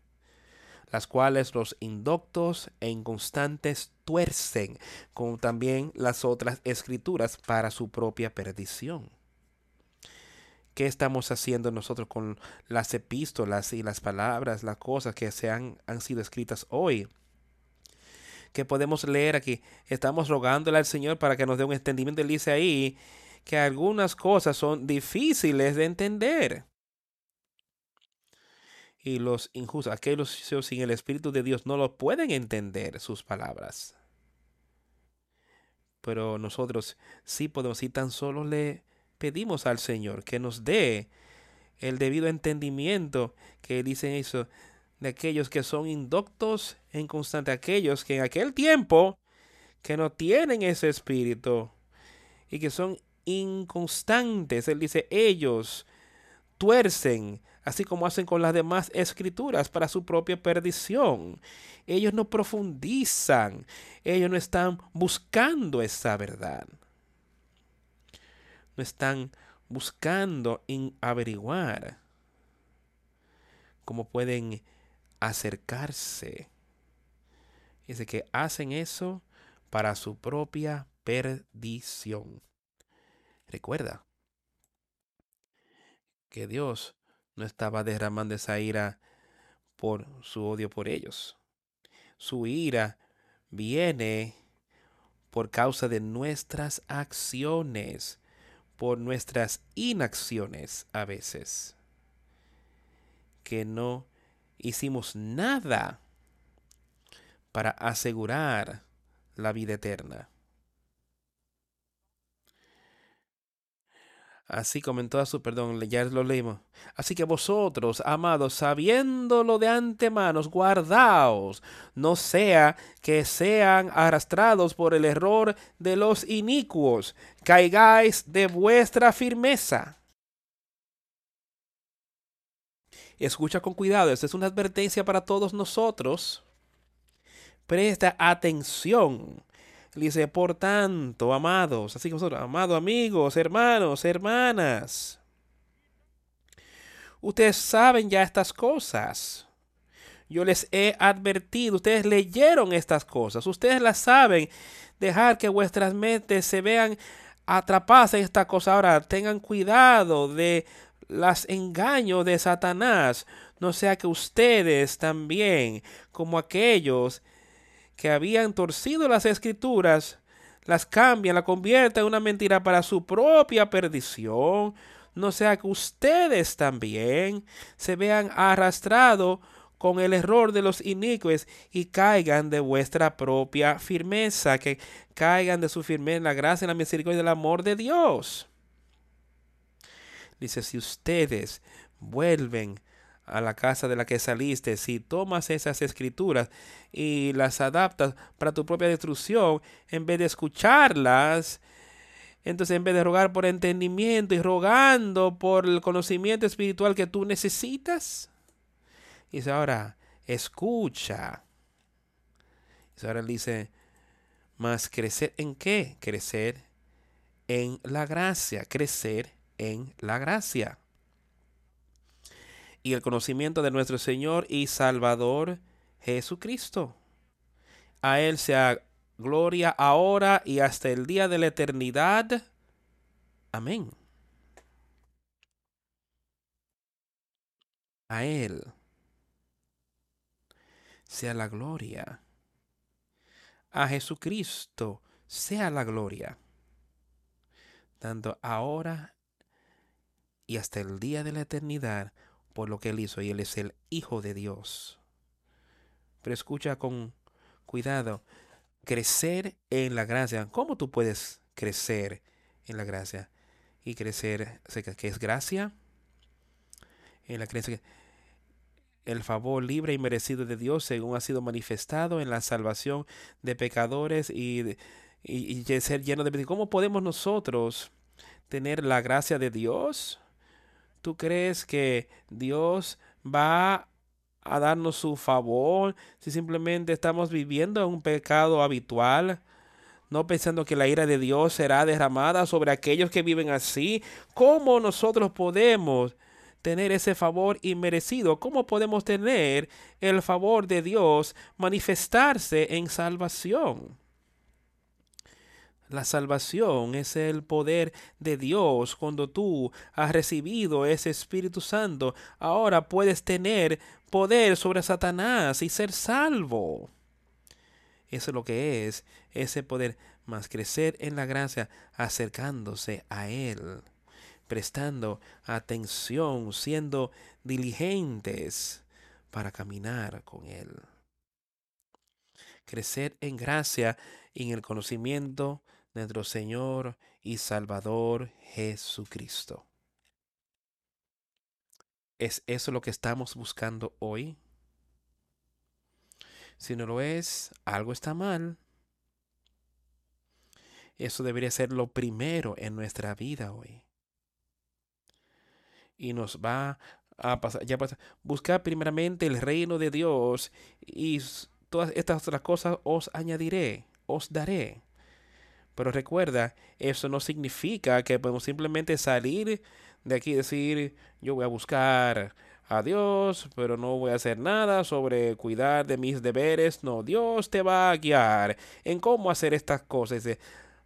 Speaker 1: las cuales los indoctos e inconstantes tuercen, como también las otras escrituras, para su propia perdición. ¿Qué estamos haciendo nosotros con las epístolas y las palabras, las cosas que se han, han sido escritas hoy? Que podemos leer aquí. Estamos rogándole al Señor para que nos dé un entendimiento. Él dice ahí que algunas cosas son difíciles de entender. Y los injustos, aquellos sin el Espíritu de Dios, no lo pueden entender sus palabras. Pero nosotros sí podemos, y tan solo le pedimos al Señor que nos dé el debido entendimiento que dicen eso de aquellos que son indoctos e inconstantes, aquellos que en aquel tiempo que no tienen ese espíritu y que son inconstantes. Él dice, ellos tuercen, así como hacen con las demás escrituras, para su propia perdición. Ellos no profundizan, ellos no están buscando esa verdad. Están buscando en averiguar cómo pueden acercarse. Dice que hacen eso para su propia perdición. Recuerda que Dios no estaba derramando esa ira por su odio por ellos. Su ira viene por causa de nuestras acciones, por nuestras inacciones a veces, que no hicimos nada para asegurar la vida eterna. Así comentó a su perdón, ya lo leímos. Así que vosotros, amados, sabiéndolo de antemano, guardaos, no sea que sean arrastrados por el error de los inicuos, caigáis de vuestra firmeza. Escucha con cuidado, esta es una advertencia para todos nosotros. Presta atención dice, por tanto, amados, así que vosotros, amados amigos, hermanos, hermanas, ustedes saben ya estas cosas. Yo les he advertido, ustedes leyeron estas cosas, ustedes las saben. Dejar que vuestras mentes se vean atrapadas en esta cosa. Ahora, tengan cuidado de los engaños de Satanás. No sea que ustedes también, como aquellos que habían torcido las escrituras, las cambian, la convierten en una mentira para su propia perdición, no sea que ustedes también se vean arrastrados con el error de los inicuos y caigan de vuestra propia firmeza, que caigan de su firmeza la gracia, la misericordia y el amor de Dios. Dice, si ustedes vuelven a la casa de la que saliste, si tomas esas escrituras y las adaptas para tu propia destrucción, en vez de escucharlas, entonces en vez de rogar por entendimiento y rogando por el conocimiento espiritual que tú necesitas, dice ahora, escucha. Y ahora él dice, más crecer en qué? Crecer en la gracia, crecer en la gracia y el conocimiento de nuestro Señor y Salvador Jesucristo. A Él sea gloria ahora y hasta el día de la eternidad. Amén. A Él sea la gloria. A Jesucristo sea la gloria. Tanto ahora y hasta el día de la eternidad por lo que él hizo y él es el Hijo de Dios. Pero escucha con cuidado, crecer en la gracia. ¿Cómo tú puedes crecer en la gracia? Y crecer, que es gracia, en la creencia el favor libre y merecido de Dios según ha sido manifestado en la salvación de pecadores y, y, y ser lleno de ¿Cómo podemos nosotros tener la gracia de Dios? ¿Tú crees que Dios va a darnos su favor si simplemente estamos viviendo un pecado habitual? no pensando que la ira de Dios será derramada sobre aquellos que viven así. ¿Cómo nosotros podemos tener ese favor inmerecido? ¿Cómo podemos tener el favor de Dios manifestarse en salvación? La salvación es el poder de Dios. Cuando tú has recibido ese Espíritu Santo, ahora puedes tener poder sobre Satanás y ser salvo. Eso es lo que es ese poder, más crecer en la gracia, acercándose a Él, prestando atención, siendo diligentes para caminar con Él. Crecer en gracia y en el conocimiento nuestro Señor y Salvador Jesucristo. ¿Es eso lo que estamos buscando hoy? Si no lo es, algo está mal. Eso debería ser lo primero en nuestra vida hoy. Y nos va a pasar, ya buscar primeramente el reino de Dios y todas estas otras cosas os añadiré, os daré. Pero recuerda, eso no significa que podemos simplemente salir de aquí y decir, yo voy a buscar a Dios, pero no voy a hacer nada sobre cuidar de mis deberes. No, Dios te va a guiar en cómo hacer estas cosas. Dice,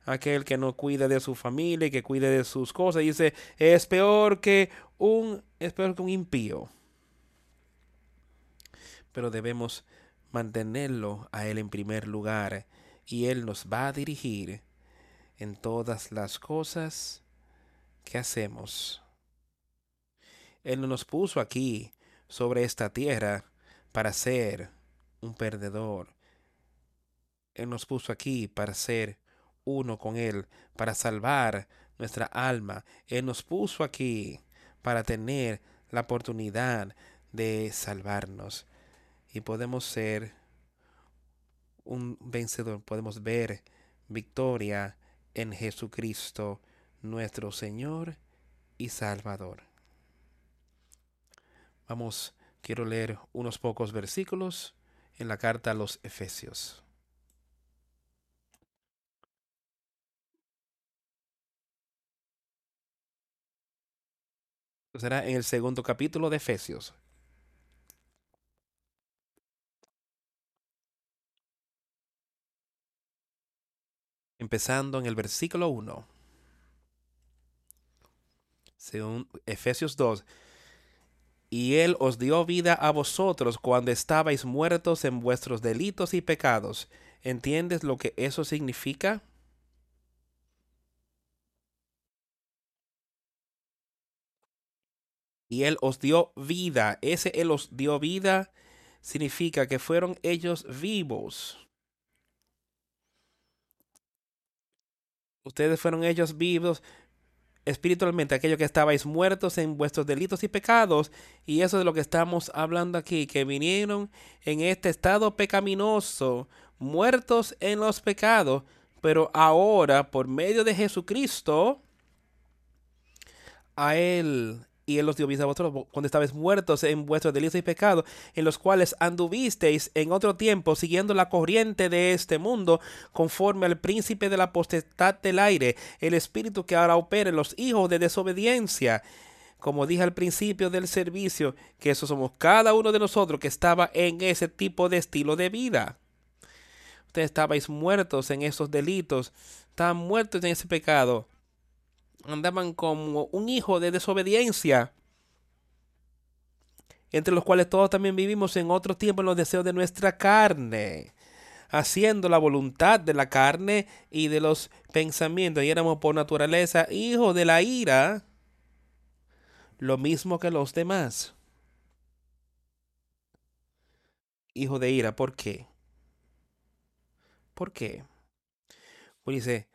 Speaker 1: aquel que no cuida de su familia y que cuide de sus cosas, dice, es peor que un, es peor que un impío. Pero debemos mantenerlo a Él en primer lugar y Él nos va a dirigir en todas las cosas que hacemos. Él no nos puso aquí sobre esta tierra para ser un perdedor. Él nos puso aquí para ser uno con Él, para salvar nuestra alma. Él nos puso aquí para tener la oportunidad de salvarnos. Y podemos ser un vencedor, podemos ver victoria en Jesucristo, nuestro Señor y Salvador. Vamos, quiero leer unos pocos versículos en la carta a los Efesios. Será en el segundo capítulo de Efesios. Empezando en el versículo 1. Según Efesios 2 y Él os dio vida a vosotros cuando estabais muertos en vuestros delitos y pecados. ¿Entiendes lo que eso significa? Y Él os dio vida. Ese Él os dio vida significa que fueron ellos vivos. Ustedes fueron ellos vivos espiritualmente aquellos que estabais muertos en vuestros delitos y pecados. Y eso es lo que estamos hablando aquí, que vinieron en este estado pecaminoso, muertos en los pecados, pero ahora por medio de Jesucristo, a Él y Él los dio vida a vosotros cuando estabais muertos en vuestros delitos y pecados, en los cuales anduvisteis en otro tiempo siguiendo la corriente de este mundo, conforme al príncipe de la potestad del aire, el espíritu que ahora opera en los hijos de desobediencia. Como dije al principio del servicio, que eso somos cada uno de nosotros que estaba en ese tipo de estilo de vida. Ustedes estabais muertos en esos delitos, estaban muertos en ese pecado andaban como un hijo de desobediencia, entre los cuales todos también vivimos en otro tiempo en los deseos de nuestra carne, haciendo la voluntad de la carne y de los pensamientos, y éramos por naturaleza hijos de la ira, lo mismo que los demás. Hijo de ira, ¿por qué? ¿Por qué? Pues dice,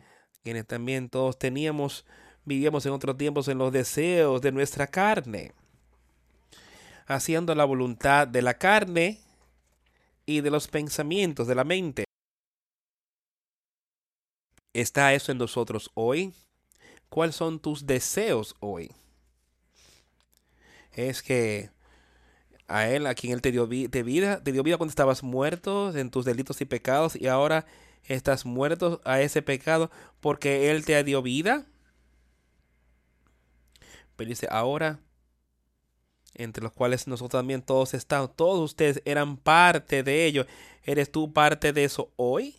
Speaker 1: quienes también todos teníamos vivíamos en otros tiempos en los deseos de nuestra carne, haciendo la voluntad de la carne y de los pensamientos de la mente. ¿Está eso en nosotros hoy? ¿Cuáles son tus deseos hoy? Es que a Él, a quien Él te dio, vida, te dio vida cuando estabas muerto en tus delitos y pecados, y ahora estás muerto a ese pecado porque Él te dio vida. Dice, ahora, entre los cuales nosotros también todos estamos, todos ustedes eran parte de ello. ¿Eres tú parte de eso hoy?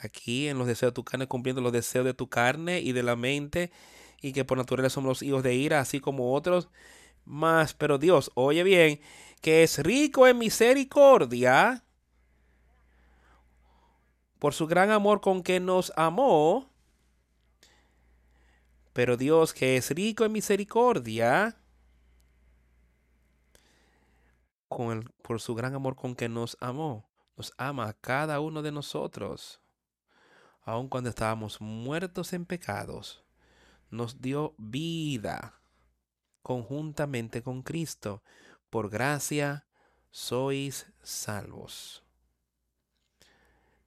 Speaker 1: Aquí en los deseos de tu carne, cumpliendo los deseos de tu carne y de la mente, y que por naturaleza somos los hijos de ira, así como otros. Más, pero Dios, oye bien, que es rico en misericordia por su gran amor con que nos amó. Pero Dios, que es rico en misericordia, con el, por su gran amor con que nos amó, nos ama a cada uno de nosotros, aun cuando estábamos muertos en pecados, nos dio vida conjuntamente con Cristo. Por gracia sois salvos.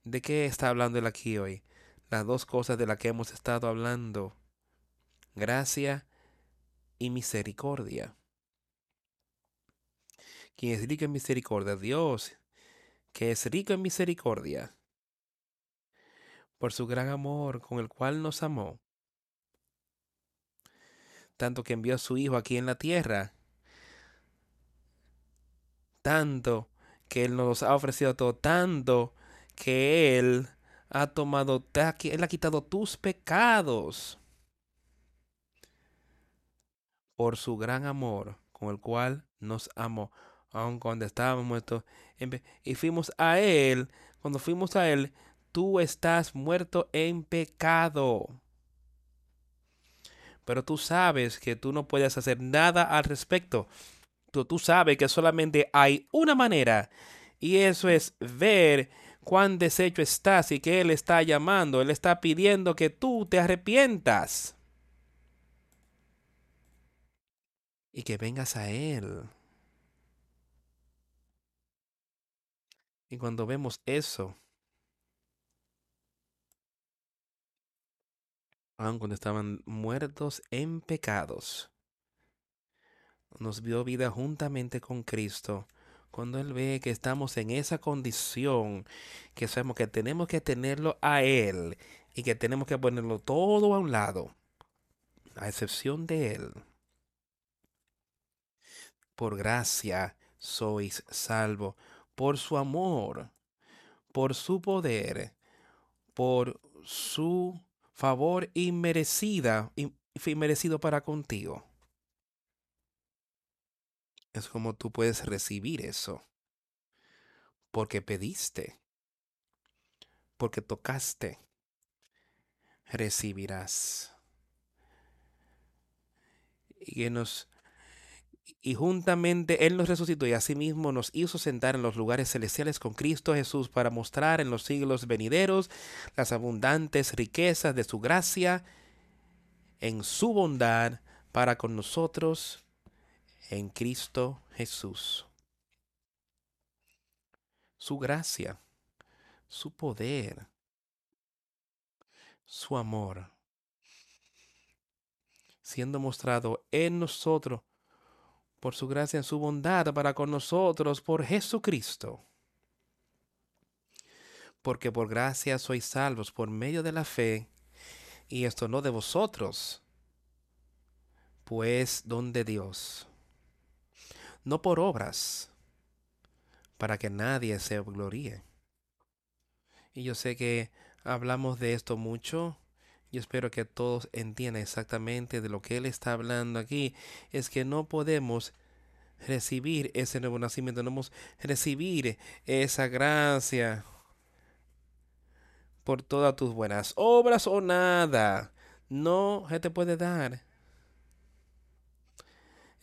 Speaker 1: ¿De qué está hablando él aquí hoy? Las dos cosas de las que hemos estado hablando. Gracia y misericordia. Quien es rico en misericordia, Dios, que es rico en misericordia, por su gran amor con el cual nos amó, tanto que envió a su Hijo aquí en la tierra, tanto que Él nos ha ofrecido todo, tanto que Él ha tomado, Él ha quitado tus pecados por su gran amor con el cual nos amó, aun cuando estábamos muertos. Y fuimos a Él, cuando fuimos a Él, tú estás muerto en pecado. Pero tú sabes que tú no puedes hacer nada al respecto. Tú, tú sabes que solamente hay una manera y eso es ver cuán deshecho estás y que Él está llamando, Él está pidiendo que tú te arrepientas. Y que vengas a Él. Y cuando vemos eso, aun cuando estaban muertos en pecados, nos dio vida juntamente con Cristo cuando Él ve que estamos en esa condición, que sabemos que tenemos que tenerlo a Él y que tenemos que ponerlo todo a un lado, a excepción de Él. Por gracia sois salvo, por su amor, por su poder, por su favor inmerecida, inmerecido para contigo es como tú puedes recibir eso. Porque pediste. Porque tocaste. Recibirás. Y, nos, y juntamente Él nos resucitó y asimismo nos hizo sentar en los lugares celestiales con Cristo Jesús para mostrar en los siglos venideros las abundantes riquezas de su gracia en su bondad para con nosotros en Cristo Jesús. Su gracia, su poder, su amor, siendo mostrado en nosotros por su gracia su bondad para con nosotros por Jesucristo. Porque por gracia sois salvos por medio de la fe, y esto no de vosotros, pues don de Dios no por obras, para que nadie se gloríe. Y yo sé que hablamos de esto mucho. Yo espero que todos entiendan exactamente de lo que Él está hablando aquí. Es que no podemos recibir ese nuevo nacimiento, no podemos recibir esa gracia por todas tus buenas obras o nada. No se te puede dar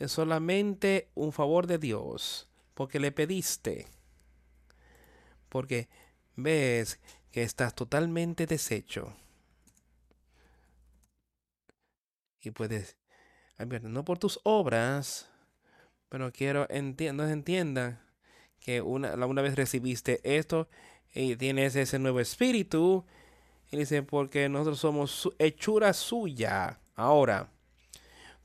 Speaker 1: es solamente un favor de Dios, porque le pediste, porque ves que estás totalmente deshecho. Y puedes, no por tus obras, pero quiero entiendan, entienda que una, una vez recibiste esto y tienes ese nuevo espíritu, y dice, porque nosotros somos hechura suya. Ahora,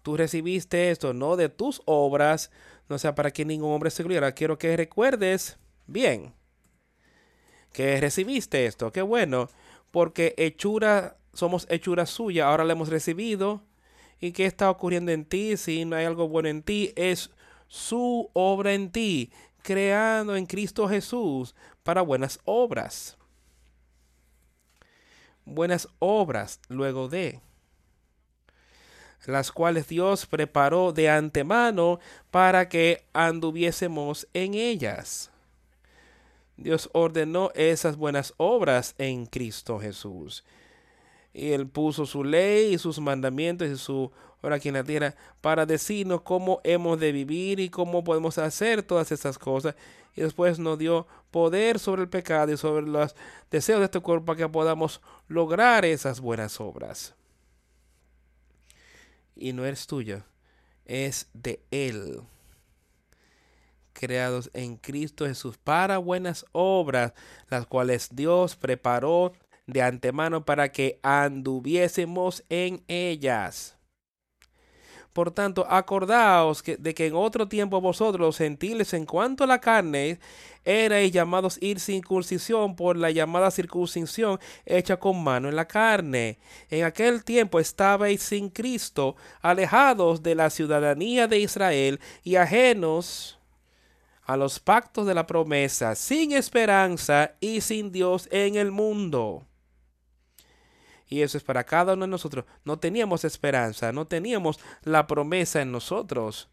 Speaker 1: Tú recibiste esto no de tus obras, no sea para que ningún hombre se gloriara. Quiero que recuerdes bien que recibiste esto. Qué bueno, porque hechura, somos hechura suya, ahora la hemos recibido. ¿Y qué está ocurriendo en ti? Si no hay algo bueno en ti, es su obra en ti, creando en Cristo Jesús para buenas obras. Buenas obras luego de las cuales Dios preparó de antemano para que anduviésemos en ellas. Dios ordenó esas buenas obras en Cristo Jesús. Y Él puso su ley y sus mandamientos y su obra aquí en la tierra para decirnos cómo hemos de vivir y cómo podemos hacer todas esas cosas. Y después nos dio poder sobre el pecado y sobre los deseos de este cuerpo para que podamos lograr esas buenas obras y no es tuyo, es de Él. Creados en Cristo Jesús para buenas obras, las cuales Dios preparó de antemano para que anduviésemos en ellas. Por tanto, acordaos de que en otro tiempo vosotros, los gentiles, en cuanto a la carne, erais llamados ir circuncisión por la llamada circuncisión hecha con mano en la carne. En aquel tiempo estabais sin Cristo, alejados de la ciudadanía de Israel y ajenos a los pactos de la promesa, sin esperanza y sin Dios en el mundo. Y eso es para cada uno de nosotros. No teníamos esperanza, no teníamos la promesa en nosotros.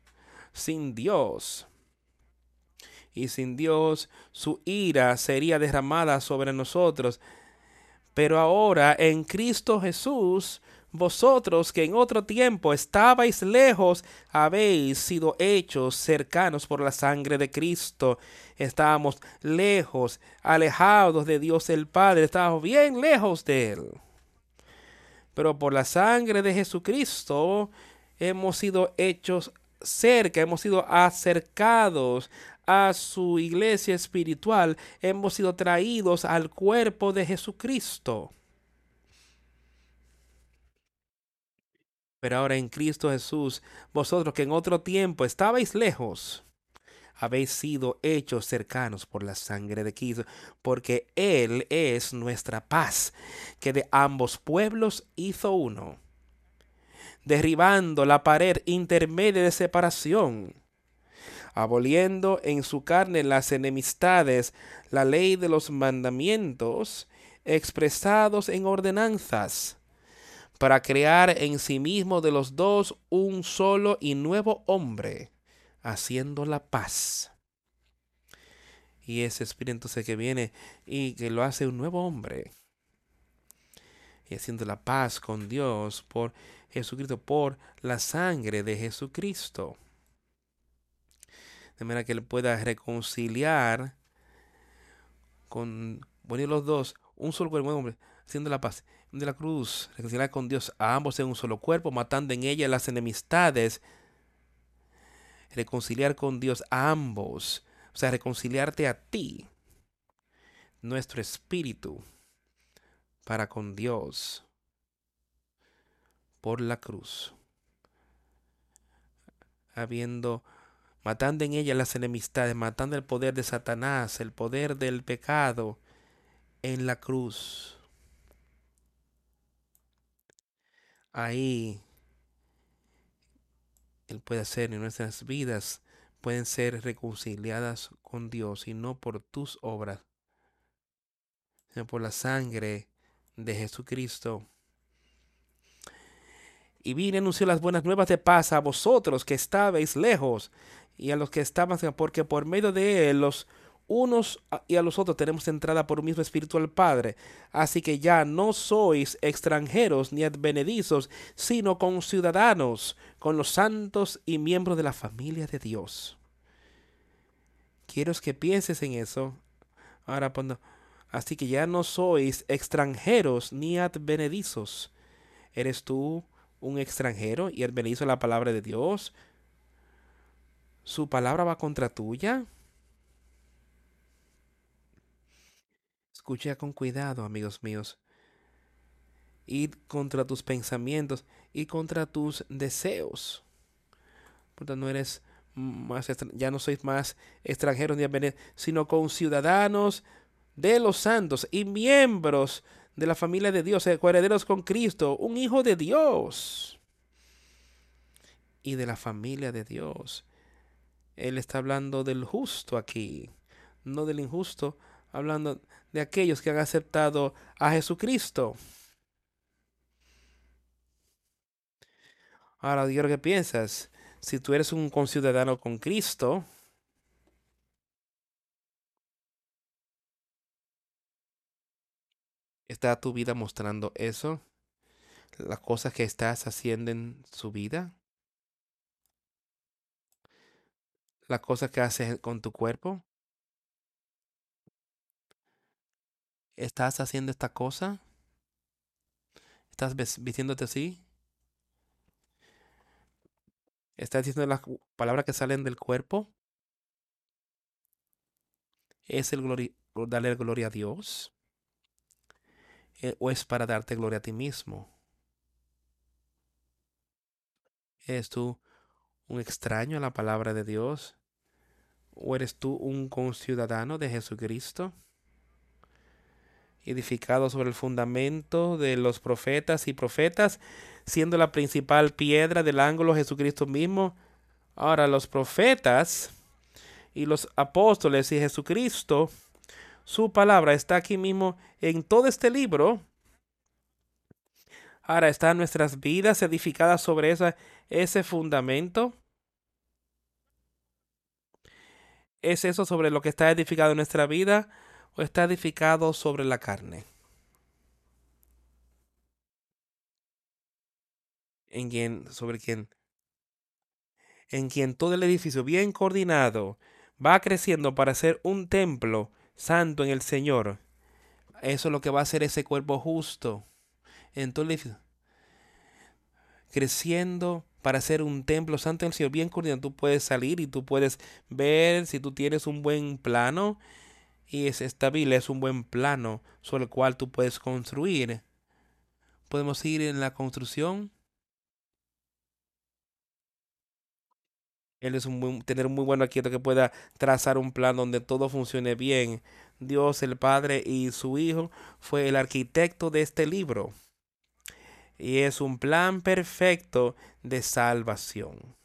Speaker 1: Sin Dios. Y sin Dios, su ira sería derramada sobre nosotros. Pero ahora, en Cristo Jesús, vosotros que en otro tiempo estabais lejos, habéis sido hechos cercanos por la sangre de Cristo. Estábamos lejos, alejados de Dios el Padre, estábamos bien lejos de Él pero por la sangre de Jesucristo hemos sido hechos cerca, hemos sido acercados a su iglesia espiritual, hemos sido traídos al cuerpo de Jesucristo. Pero ahora en Cristo Jesús, vosotros que en otro tiempo estabais lejos, habéis sido hechos cercanos por la sangre de Cristo, porque Él es nuestra paz, que de ambos pueblos hizo uno, derribando la pared intermedia de separación, aboliendo en su carne las enemistades, la ley de los mandamientos expresados en ordenanzas, para crear en sí mismo de los dos un solo y nuevo hombre haciendo la paz. Y ese espíritu sé que viene y que lo hace un nuevo hombre. Y haciendo la paz con Dios por Jesucristo, por la sangre de Jesucristo. De manera que él pueda reconciliar con, bueno, los dos, un solo cuerpo, hombre, haciendo la paz de la cruz, reconciliar con Dios a ambos en un solo cuerpo, matando en ella las enemistades reconciliar con Dios a ambos, o sea, reconciliarte a ti, nuestro espíritu, para con Dios por la cruz, habiendo matando en ella las enemistades, matando el poder de Satanás, el poder del pecado en la cruz. Ahí él puede hacer en nuestras vidas pueden ser reconciliadas con Dios y no por tus obras, sino por la sangre de Jesucristo. Y vine anunció las buenas nuevas de paz a vosotros que estabais lejos y a los que estaban, porque por medio de él los unos y a los otros tenemos entrada por un mismo espíritu al Padre. Así que ya no sois extranjeros ni advenedizos, sino conciudadanos con los santos y miembros de la familia de Dios. Quiero que pienses en eso. Ahora, cuando, así que ya no sois extranjeros ni advenedizos. ¿Eres tú un extranjero y advenedizo la palabra de Dios? ¿Su palabra va contra tuya? Escucha con cuidado, amigos míos. Ir contra tus pensamientos y contra tus deseos. Porque no eres más, ya no sois más extranjeros ni sino con ciudadanos de los santos y miembros de la familia de Dios, herederos con Cristo, un hijo de Dios y de la familia de Dios. Él está hablando del justo aquí, no del injusto, hablando de aquellos que han aceptado a Jesucristo. Ahora, Dios, ¿qué piensas? Si tú eres un conciudadano con Cristo, ¿está tu vida mostrando eso? Las cosas que estás haciendo en su vida. Las cosas que haces con tu cuerpo. ¿Estás haciendo esta cosa? ¿Estás vistiéndote así? ¿Estás diciendo las palabras que salen del cuerpo? ¿Es el gloria, darle gloria a Dios? Eh, ¿O es para darte gloria a ti mismo? ¿Eres tú un extraño a la palabra de Dios? ¿O eres tú un conciudadano de Jesucristo? Edificado sobre el fundamento de los profetas y profetas, siendo la principal piedra del ángulo Jesucristo mismo. Ahora los profetas y los apóstoles y Jesucristo, su palabra está aquí mismo en todo este libro. Ahora están nuestras vidas edificadas sobre esa, ese fundamento. ¿Es eso sobre lo que está edificado en nuestra vida? O está edificado sobre la carne? En quien, sobre quien, en quien todo el edificio bien coordinado va creciendo para ser un templo santo en el Señor. Eso es lo que va a hacer ese cuerpo justo. En todo. Creciendo para ser un templo santo en el Señor bien coordinado. Tú puedes salir y tú puedes ver si tú tienes un buen plano y es estable, es un buen plano sobre el cual tú puedes construir. Podemos ir en la construcción. Él es un tener un muy buen arquitecto que pueda trazar un plan donde todo funcione bien. Dios, el Padre y su Hijo fue el arquitecto de este libro. Y es un plan perfecto de salvación.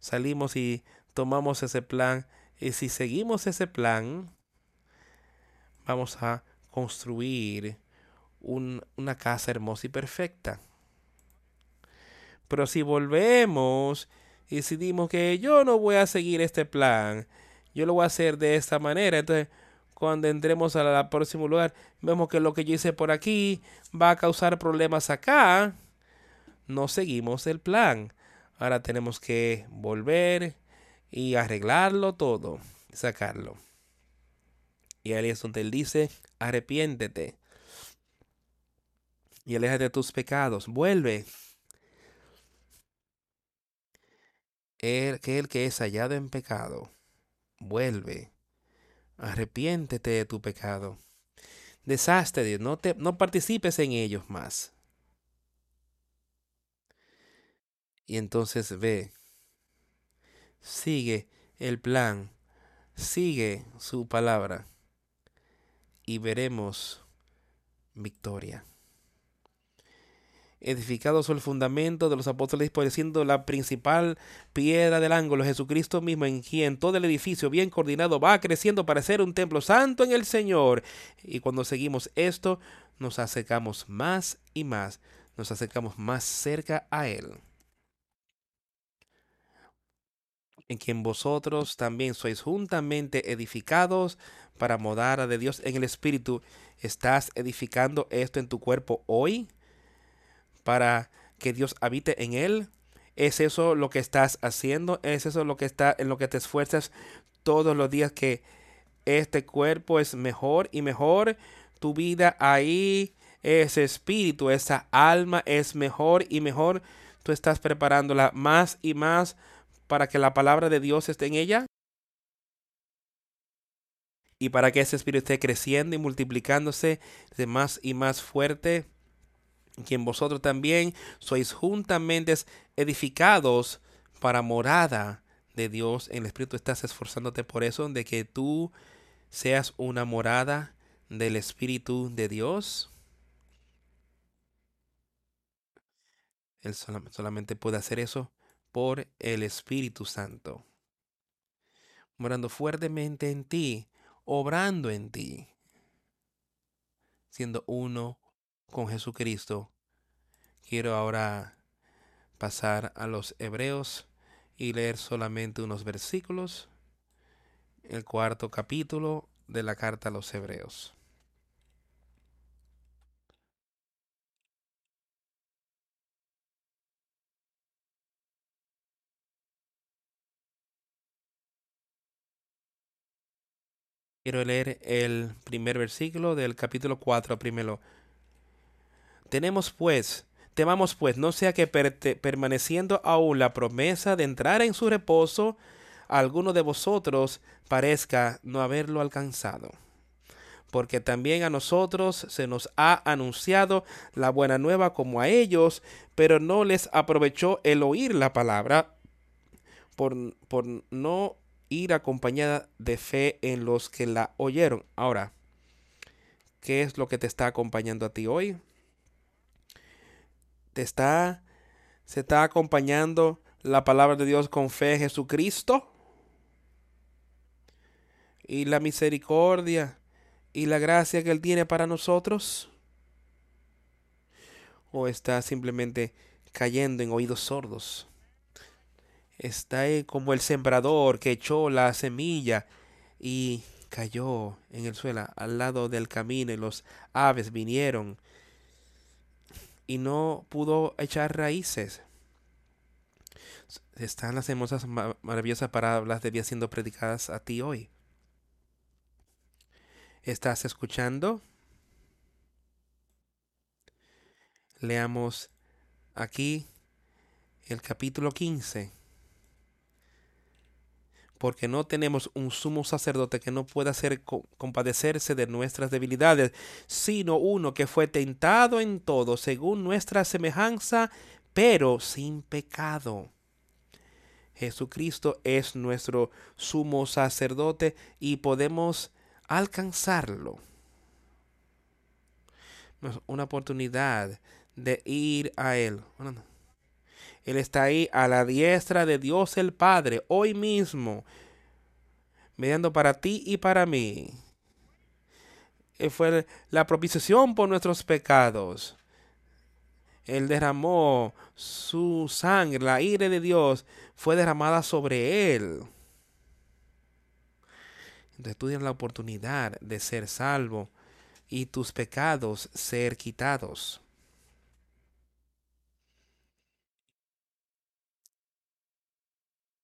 Speaker 1: Salimos y tomamos ese plan y si seguimos ese plan, vamos a construir una casa hermosa y perfecta. Pero si volvemos y decidimos que yo no voy a seguir este plan, yo lo voy a hacer de esta manera, entonces cuando entremos al próximo lugar, vemos que lo que yo hice por aquí va a causar problemas acá, no seguimos el plan. Ahora tenemos que volver y arreglarlo todo, sacarlo. Y ahí es donde él dice, arrepiéntete y aléjate de tus pecados, vuelve. El, que el que es hallado en pecado, vuelve, arrepiéntete de tu pecado. Desastre, no, te, no participes en ellos más. Y entonces ve sigue el plan, sigue su palabra y veremos victoria. Edificado el fundamento de los apóstoles, por siendo la principal piedra del ángulo, Jesucristo mismo, en quien todo el edificio bien coordinado va creciendo para ser un templo santo en el Señor. Y cuando seguimos esto, nos acercamos más y más, nos acercamos más cerca a Él. En quien vosotros también sois juntamente edificados para a de Dios en el Espíritu. ¿Estás edificando esto en tu cuerpo hoy para que Dios habite en él? ¿Es eso lo que estás haciendo? ¿Es eso lo que está en lo que te esfuerzas todos los días que este cuerpo es mejor y mejor? Tu vida ahí, ese espíritu, esa alma es mejor y mejor. Tú estás preparándola más y más para que la palabra de Dios esté en ella. Y para que ese espíritu esté creciendo y multiplicándose de más y más fuerte, quien vosotros también sois juntamente edificados para morada de Dios. En el espíritu estás esforzándote por eso de que tú seas una morada del Espíritu de Dios. Él solamente puede hacer eso por el Espíritu Santo, morando fuertemente en ti, obrando en ti, siendo uno con Jesucristo. Quiero ahora pasar a los Hebreos y leer solamente unos versículos, el cuarto capítulo de la carta a los Hebreos. Quiero leer el primer versículo del capítulo 4 primero. Tenemos pues, temamos pues, no sea que permaneciendo aún la promesa de entrar en su reposo, alguno de vosotros parezca no haberlo alcanzado. Porque también a nosotros se nos ha anunciado la buena nueva como a ellos, pero no les aprovechó el oír la palabra por, por no ir acompañada de fe en los que la oyeron. Ahora, ¿qué es lo que te está acompañando a ti hoy? Te está, se está acompañando la palabra de Dios con fe en Jesucristo y la misericordia y la gracia que Él tiene para nosotros? ¿O está simplemente cayendo en oídos sordos? Está como el sembrador que echó la semilla y cayó en el suelo al lado del camino y los aves vinieron y no pudo echar raíces. Están las hermosas, maravillosas palabras de Dios siendo predicadas a ti hoy. ¿Estás escuchando? Leamos aquí el capítulo 15 porque no tenemos un sumo sacerdote que no pueda hacer compadecerse de nuestras debilidades, sino uno que fue tentado en todo según nuestra semejanza, pero sin pecado. Jesucristo es nuestro sumo sacerdote y podemos alcanzarlo. Una oportunidad de ir a Él. Él está ahí a la diestra de Dios el Padre, hoy mismo, mediando para ti y para mí. Él fue la propiciación por nuestros pecados. Él derramó su sangre, la ira de Dios fue derramada sobre él. Entonces tú tienes la oportunidad de ser salvo y tus pecados ser quitados.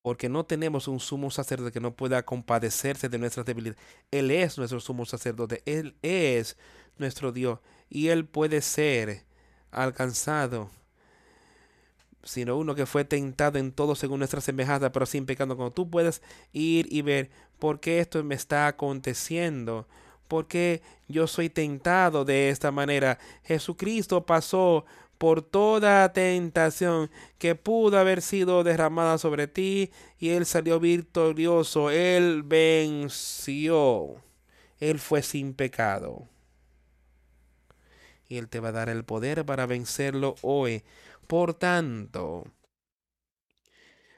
Speaker 1: Porque no tenemos un sumo sacerdote que no pueda compadecerse de nuestras debilidades. Él es nuestro sumo sacerdote, Él es nuestro Dios y Él puede ser alcanzado, sino uno que fue tentado en todo según nuestra semejanza, pero sin pecado. Cuando tú puedes ir y ver por qué esto me está aconteciendo, por qué yo soy tentado de esta manera. Jesucristo pasó por toda tentación que pudo haber sido derramada sobre ti y él salió victorioso, él venció, él fue sin pecado. Y él te va a dar el poder para vencerlo hoy. Por tanto,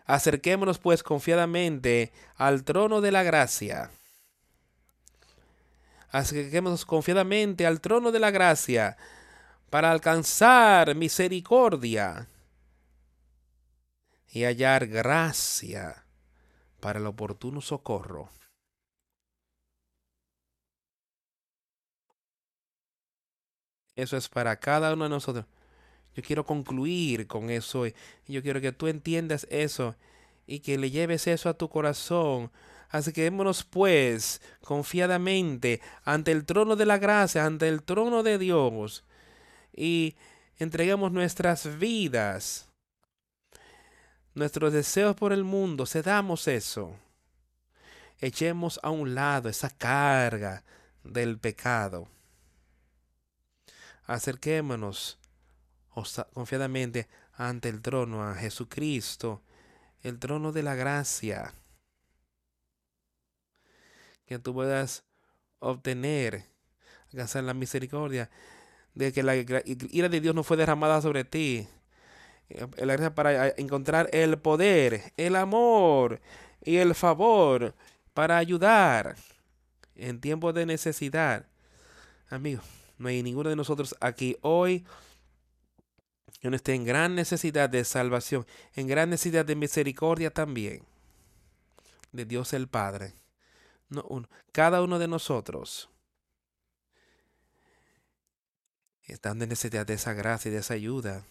Speaker 1: acerquémonos pues confiadamente al trono de la gracia. Acerquémonos confiadamente al trono de la gracia para alcanzar misericordia y hallar gracia para el oportuno socorro. Eso es para cada uno de nosotros. Yo quiero concluir con eso. Yo quiero que tú entiendas eso y que le lleves eso a tu corazón. Así que démonos pues confiadamente ante el trono de la gracia, ante el trono de Dios y entregamos nuestras vidas, nuestros deseos por el mundo, cedamos eso. Echemos a un lado esa carga del pecado. Acerquémonos confiadamente ante el trono, a Jesucristo, el trono de la gracia. Que tú puedas obtener, alcanzar la misericordia, de que la ira de Dios no fue derramada sobre ti. Eh, la gracia para encontrar el poder, el amor y el favor para ayudar en tiempos de necesidad. Amigo, no hay ninguno de nosotros aquí hoy que no esté en gran necesidad de salvación, en gran necesidad de misericordia también, de Dios el Padre. Cada uno de nosotros están en necesidad de esa gracia y de esa ayuda.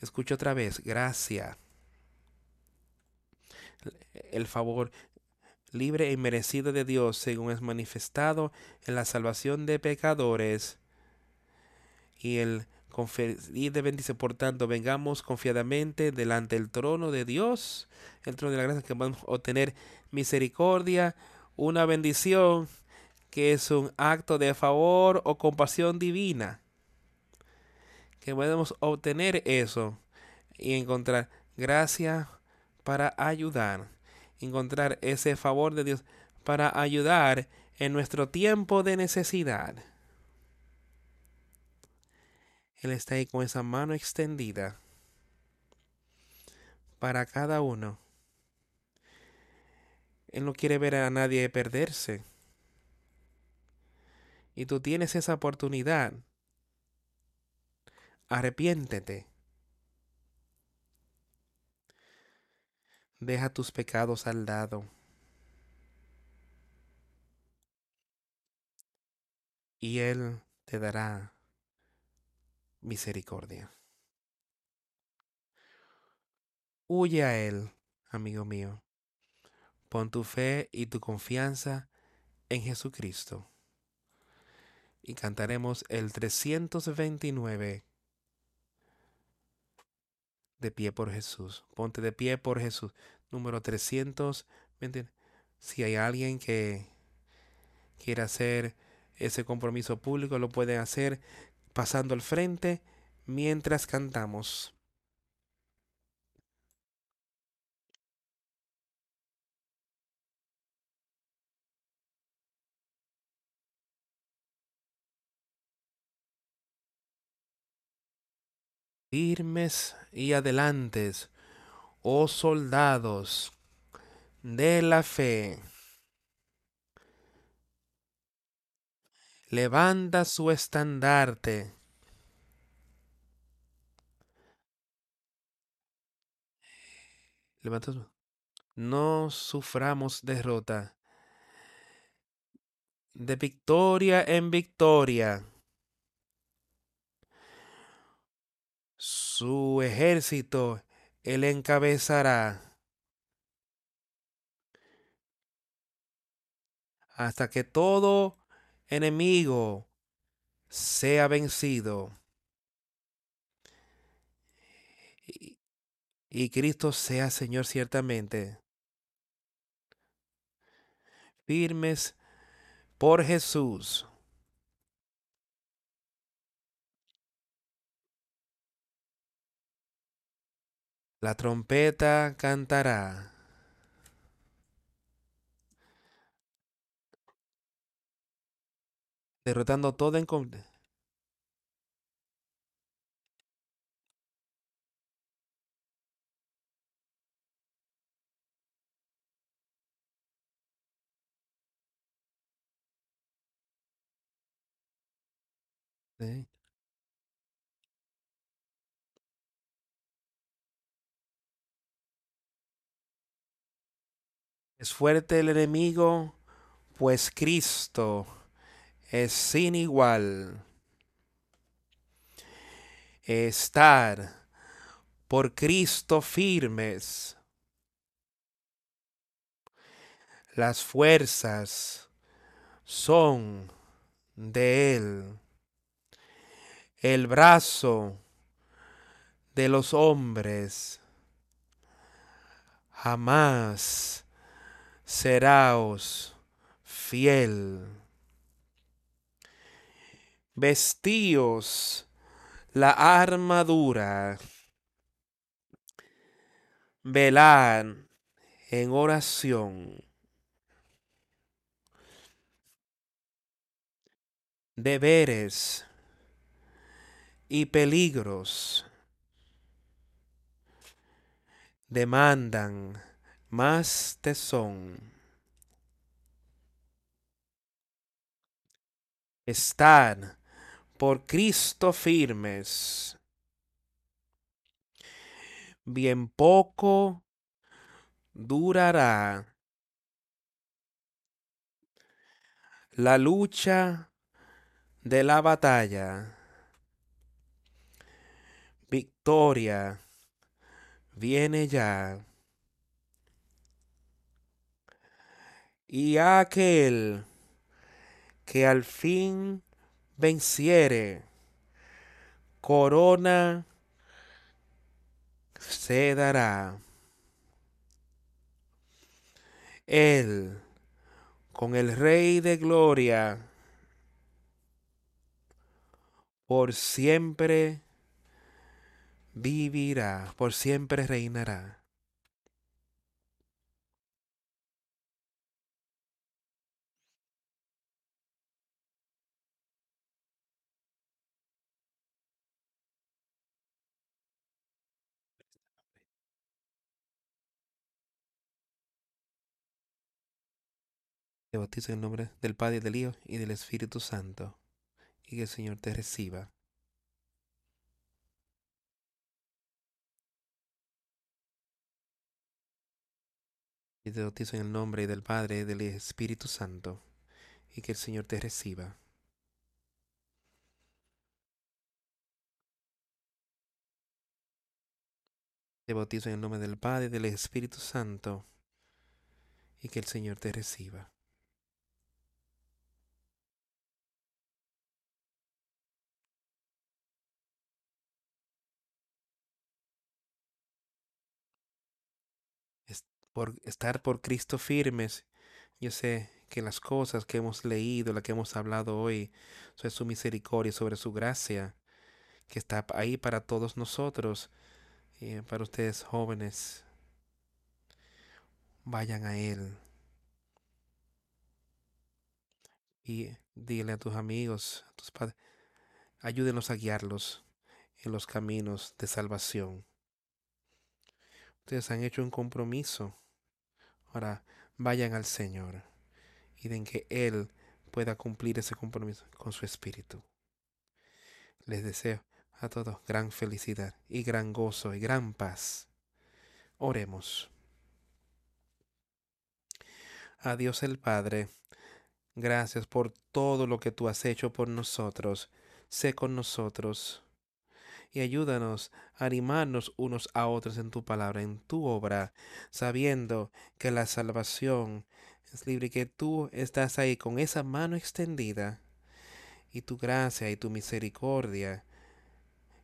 Speaker 1: Escucho otra vez, gracia. El favor libre y merecido de Dios según es manifestado en la salvación de pecadores y el conferir de bendición. Por tanto, vengamos confiadamente delante del trono de Dios, el trono de la gracia, que podemos obtener misericordia, una bendición que es un acto de favor o compasión divina. Que podemos obtener eso y encontrar gracia para ayudar. Encontrar ese favor de Dios para ayudar en nuestro tiempo de necesidad. Él está ahí con esa mano extendida para cada uno. Él no quiere ver a nadie perderse. Y tú tienes esa oportunidad. Arrepiéntete. Deja tus pecados al lado. Y Él te dará misericordia. Huye a Él, amigo mío. Pon tu fe y tu confianza en Jesucristo y cantaremos el 329 de pie por Jesús. Ponte de pie por Jesús. Número 329. Si hay alguien que quiera hacer ese compromiso público, lo pueden hacer pasando al frente mientras cantamos. Firmes y adelantes, oh soldados de la fe. Levanta su estandarte. Levanta No suframos derrota. De victoria en victoria. Su ejército él encabezará hasta que todo enemigo sea vencido y, y Cristo sea Señor ciertamente. Firmes por Jesús. La trompeta cantará. Derrotando todo en Sí. Es fuerte el enemigo, pues Cristo es sin igual. Estar por Cristo firmes. Las fuerzas son de Él. El brazo de los hombres jamás seraos fiel. Vestíos la armadura. Velad en oración. deberes y peligros demandan más tesón. Están por Cristo firmes. Bien poco durará la lucha de la batalla. Victoria viene ya. Y aquel que al fin venciere, corona se dará. Él, con el Rey de Gloria, por siempre vivirá, por siempre reinará. Te bautizo en el nombre del Padre, del Hijo y del Espíritu Santo. Y que el Señor te reciba. Y te bautizo en el nombre del Padre, y del Espíritu Santo. Y que el Señor te reciba. Te bautizo en el nombre del Padre, y del Espíritu Santo. Y que el Señor te reciba. Por estar por Cristo firmes. Yo sé que las cosas que hemos leído, las que hemos hablado hoy, sobre su misericordia, sobre su gracia, que está ahí para todos nosotros y para ustedes jóvenes. Vayan a Él. Y dile a tus amigos, a tus padres, ayúdenos a guiarlos en los caminos de salvación. Ustedes han hecho un compromiso Ahora vayan al Señor y den que Él pueda cumplir ese compromiso con su espíritu. Les deseo a todos gran felicidad y gran gozo y gran paz. Oremos. A Dios el Padre, gracias por todo lo que tú has hecho por nosotros. Sé con nosotros y ayúdanos a animarnos unos a otros en tu palabra, en tu obra, sabiendo que la salvación es libre que tú estás ahí con esa mano extendida y tu gracia y tu misericordia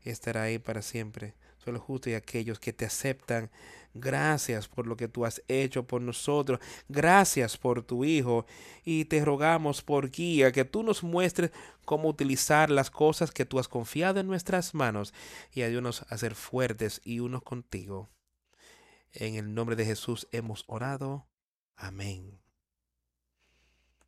Speaker 1: estará ahí para siempre. Solo justo y aquellos que te aceptan Gracias por lo que tú has hecho por nosotros. Gracias por tu Hijo. Y te rogamos por guía, que tú nos muestres cómo utilizar las cosas que tú has confiado en nuestras manos y ayúdanos a ser fuertes y unos contigo. En el nombre de Jesús hemos orado. Amén.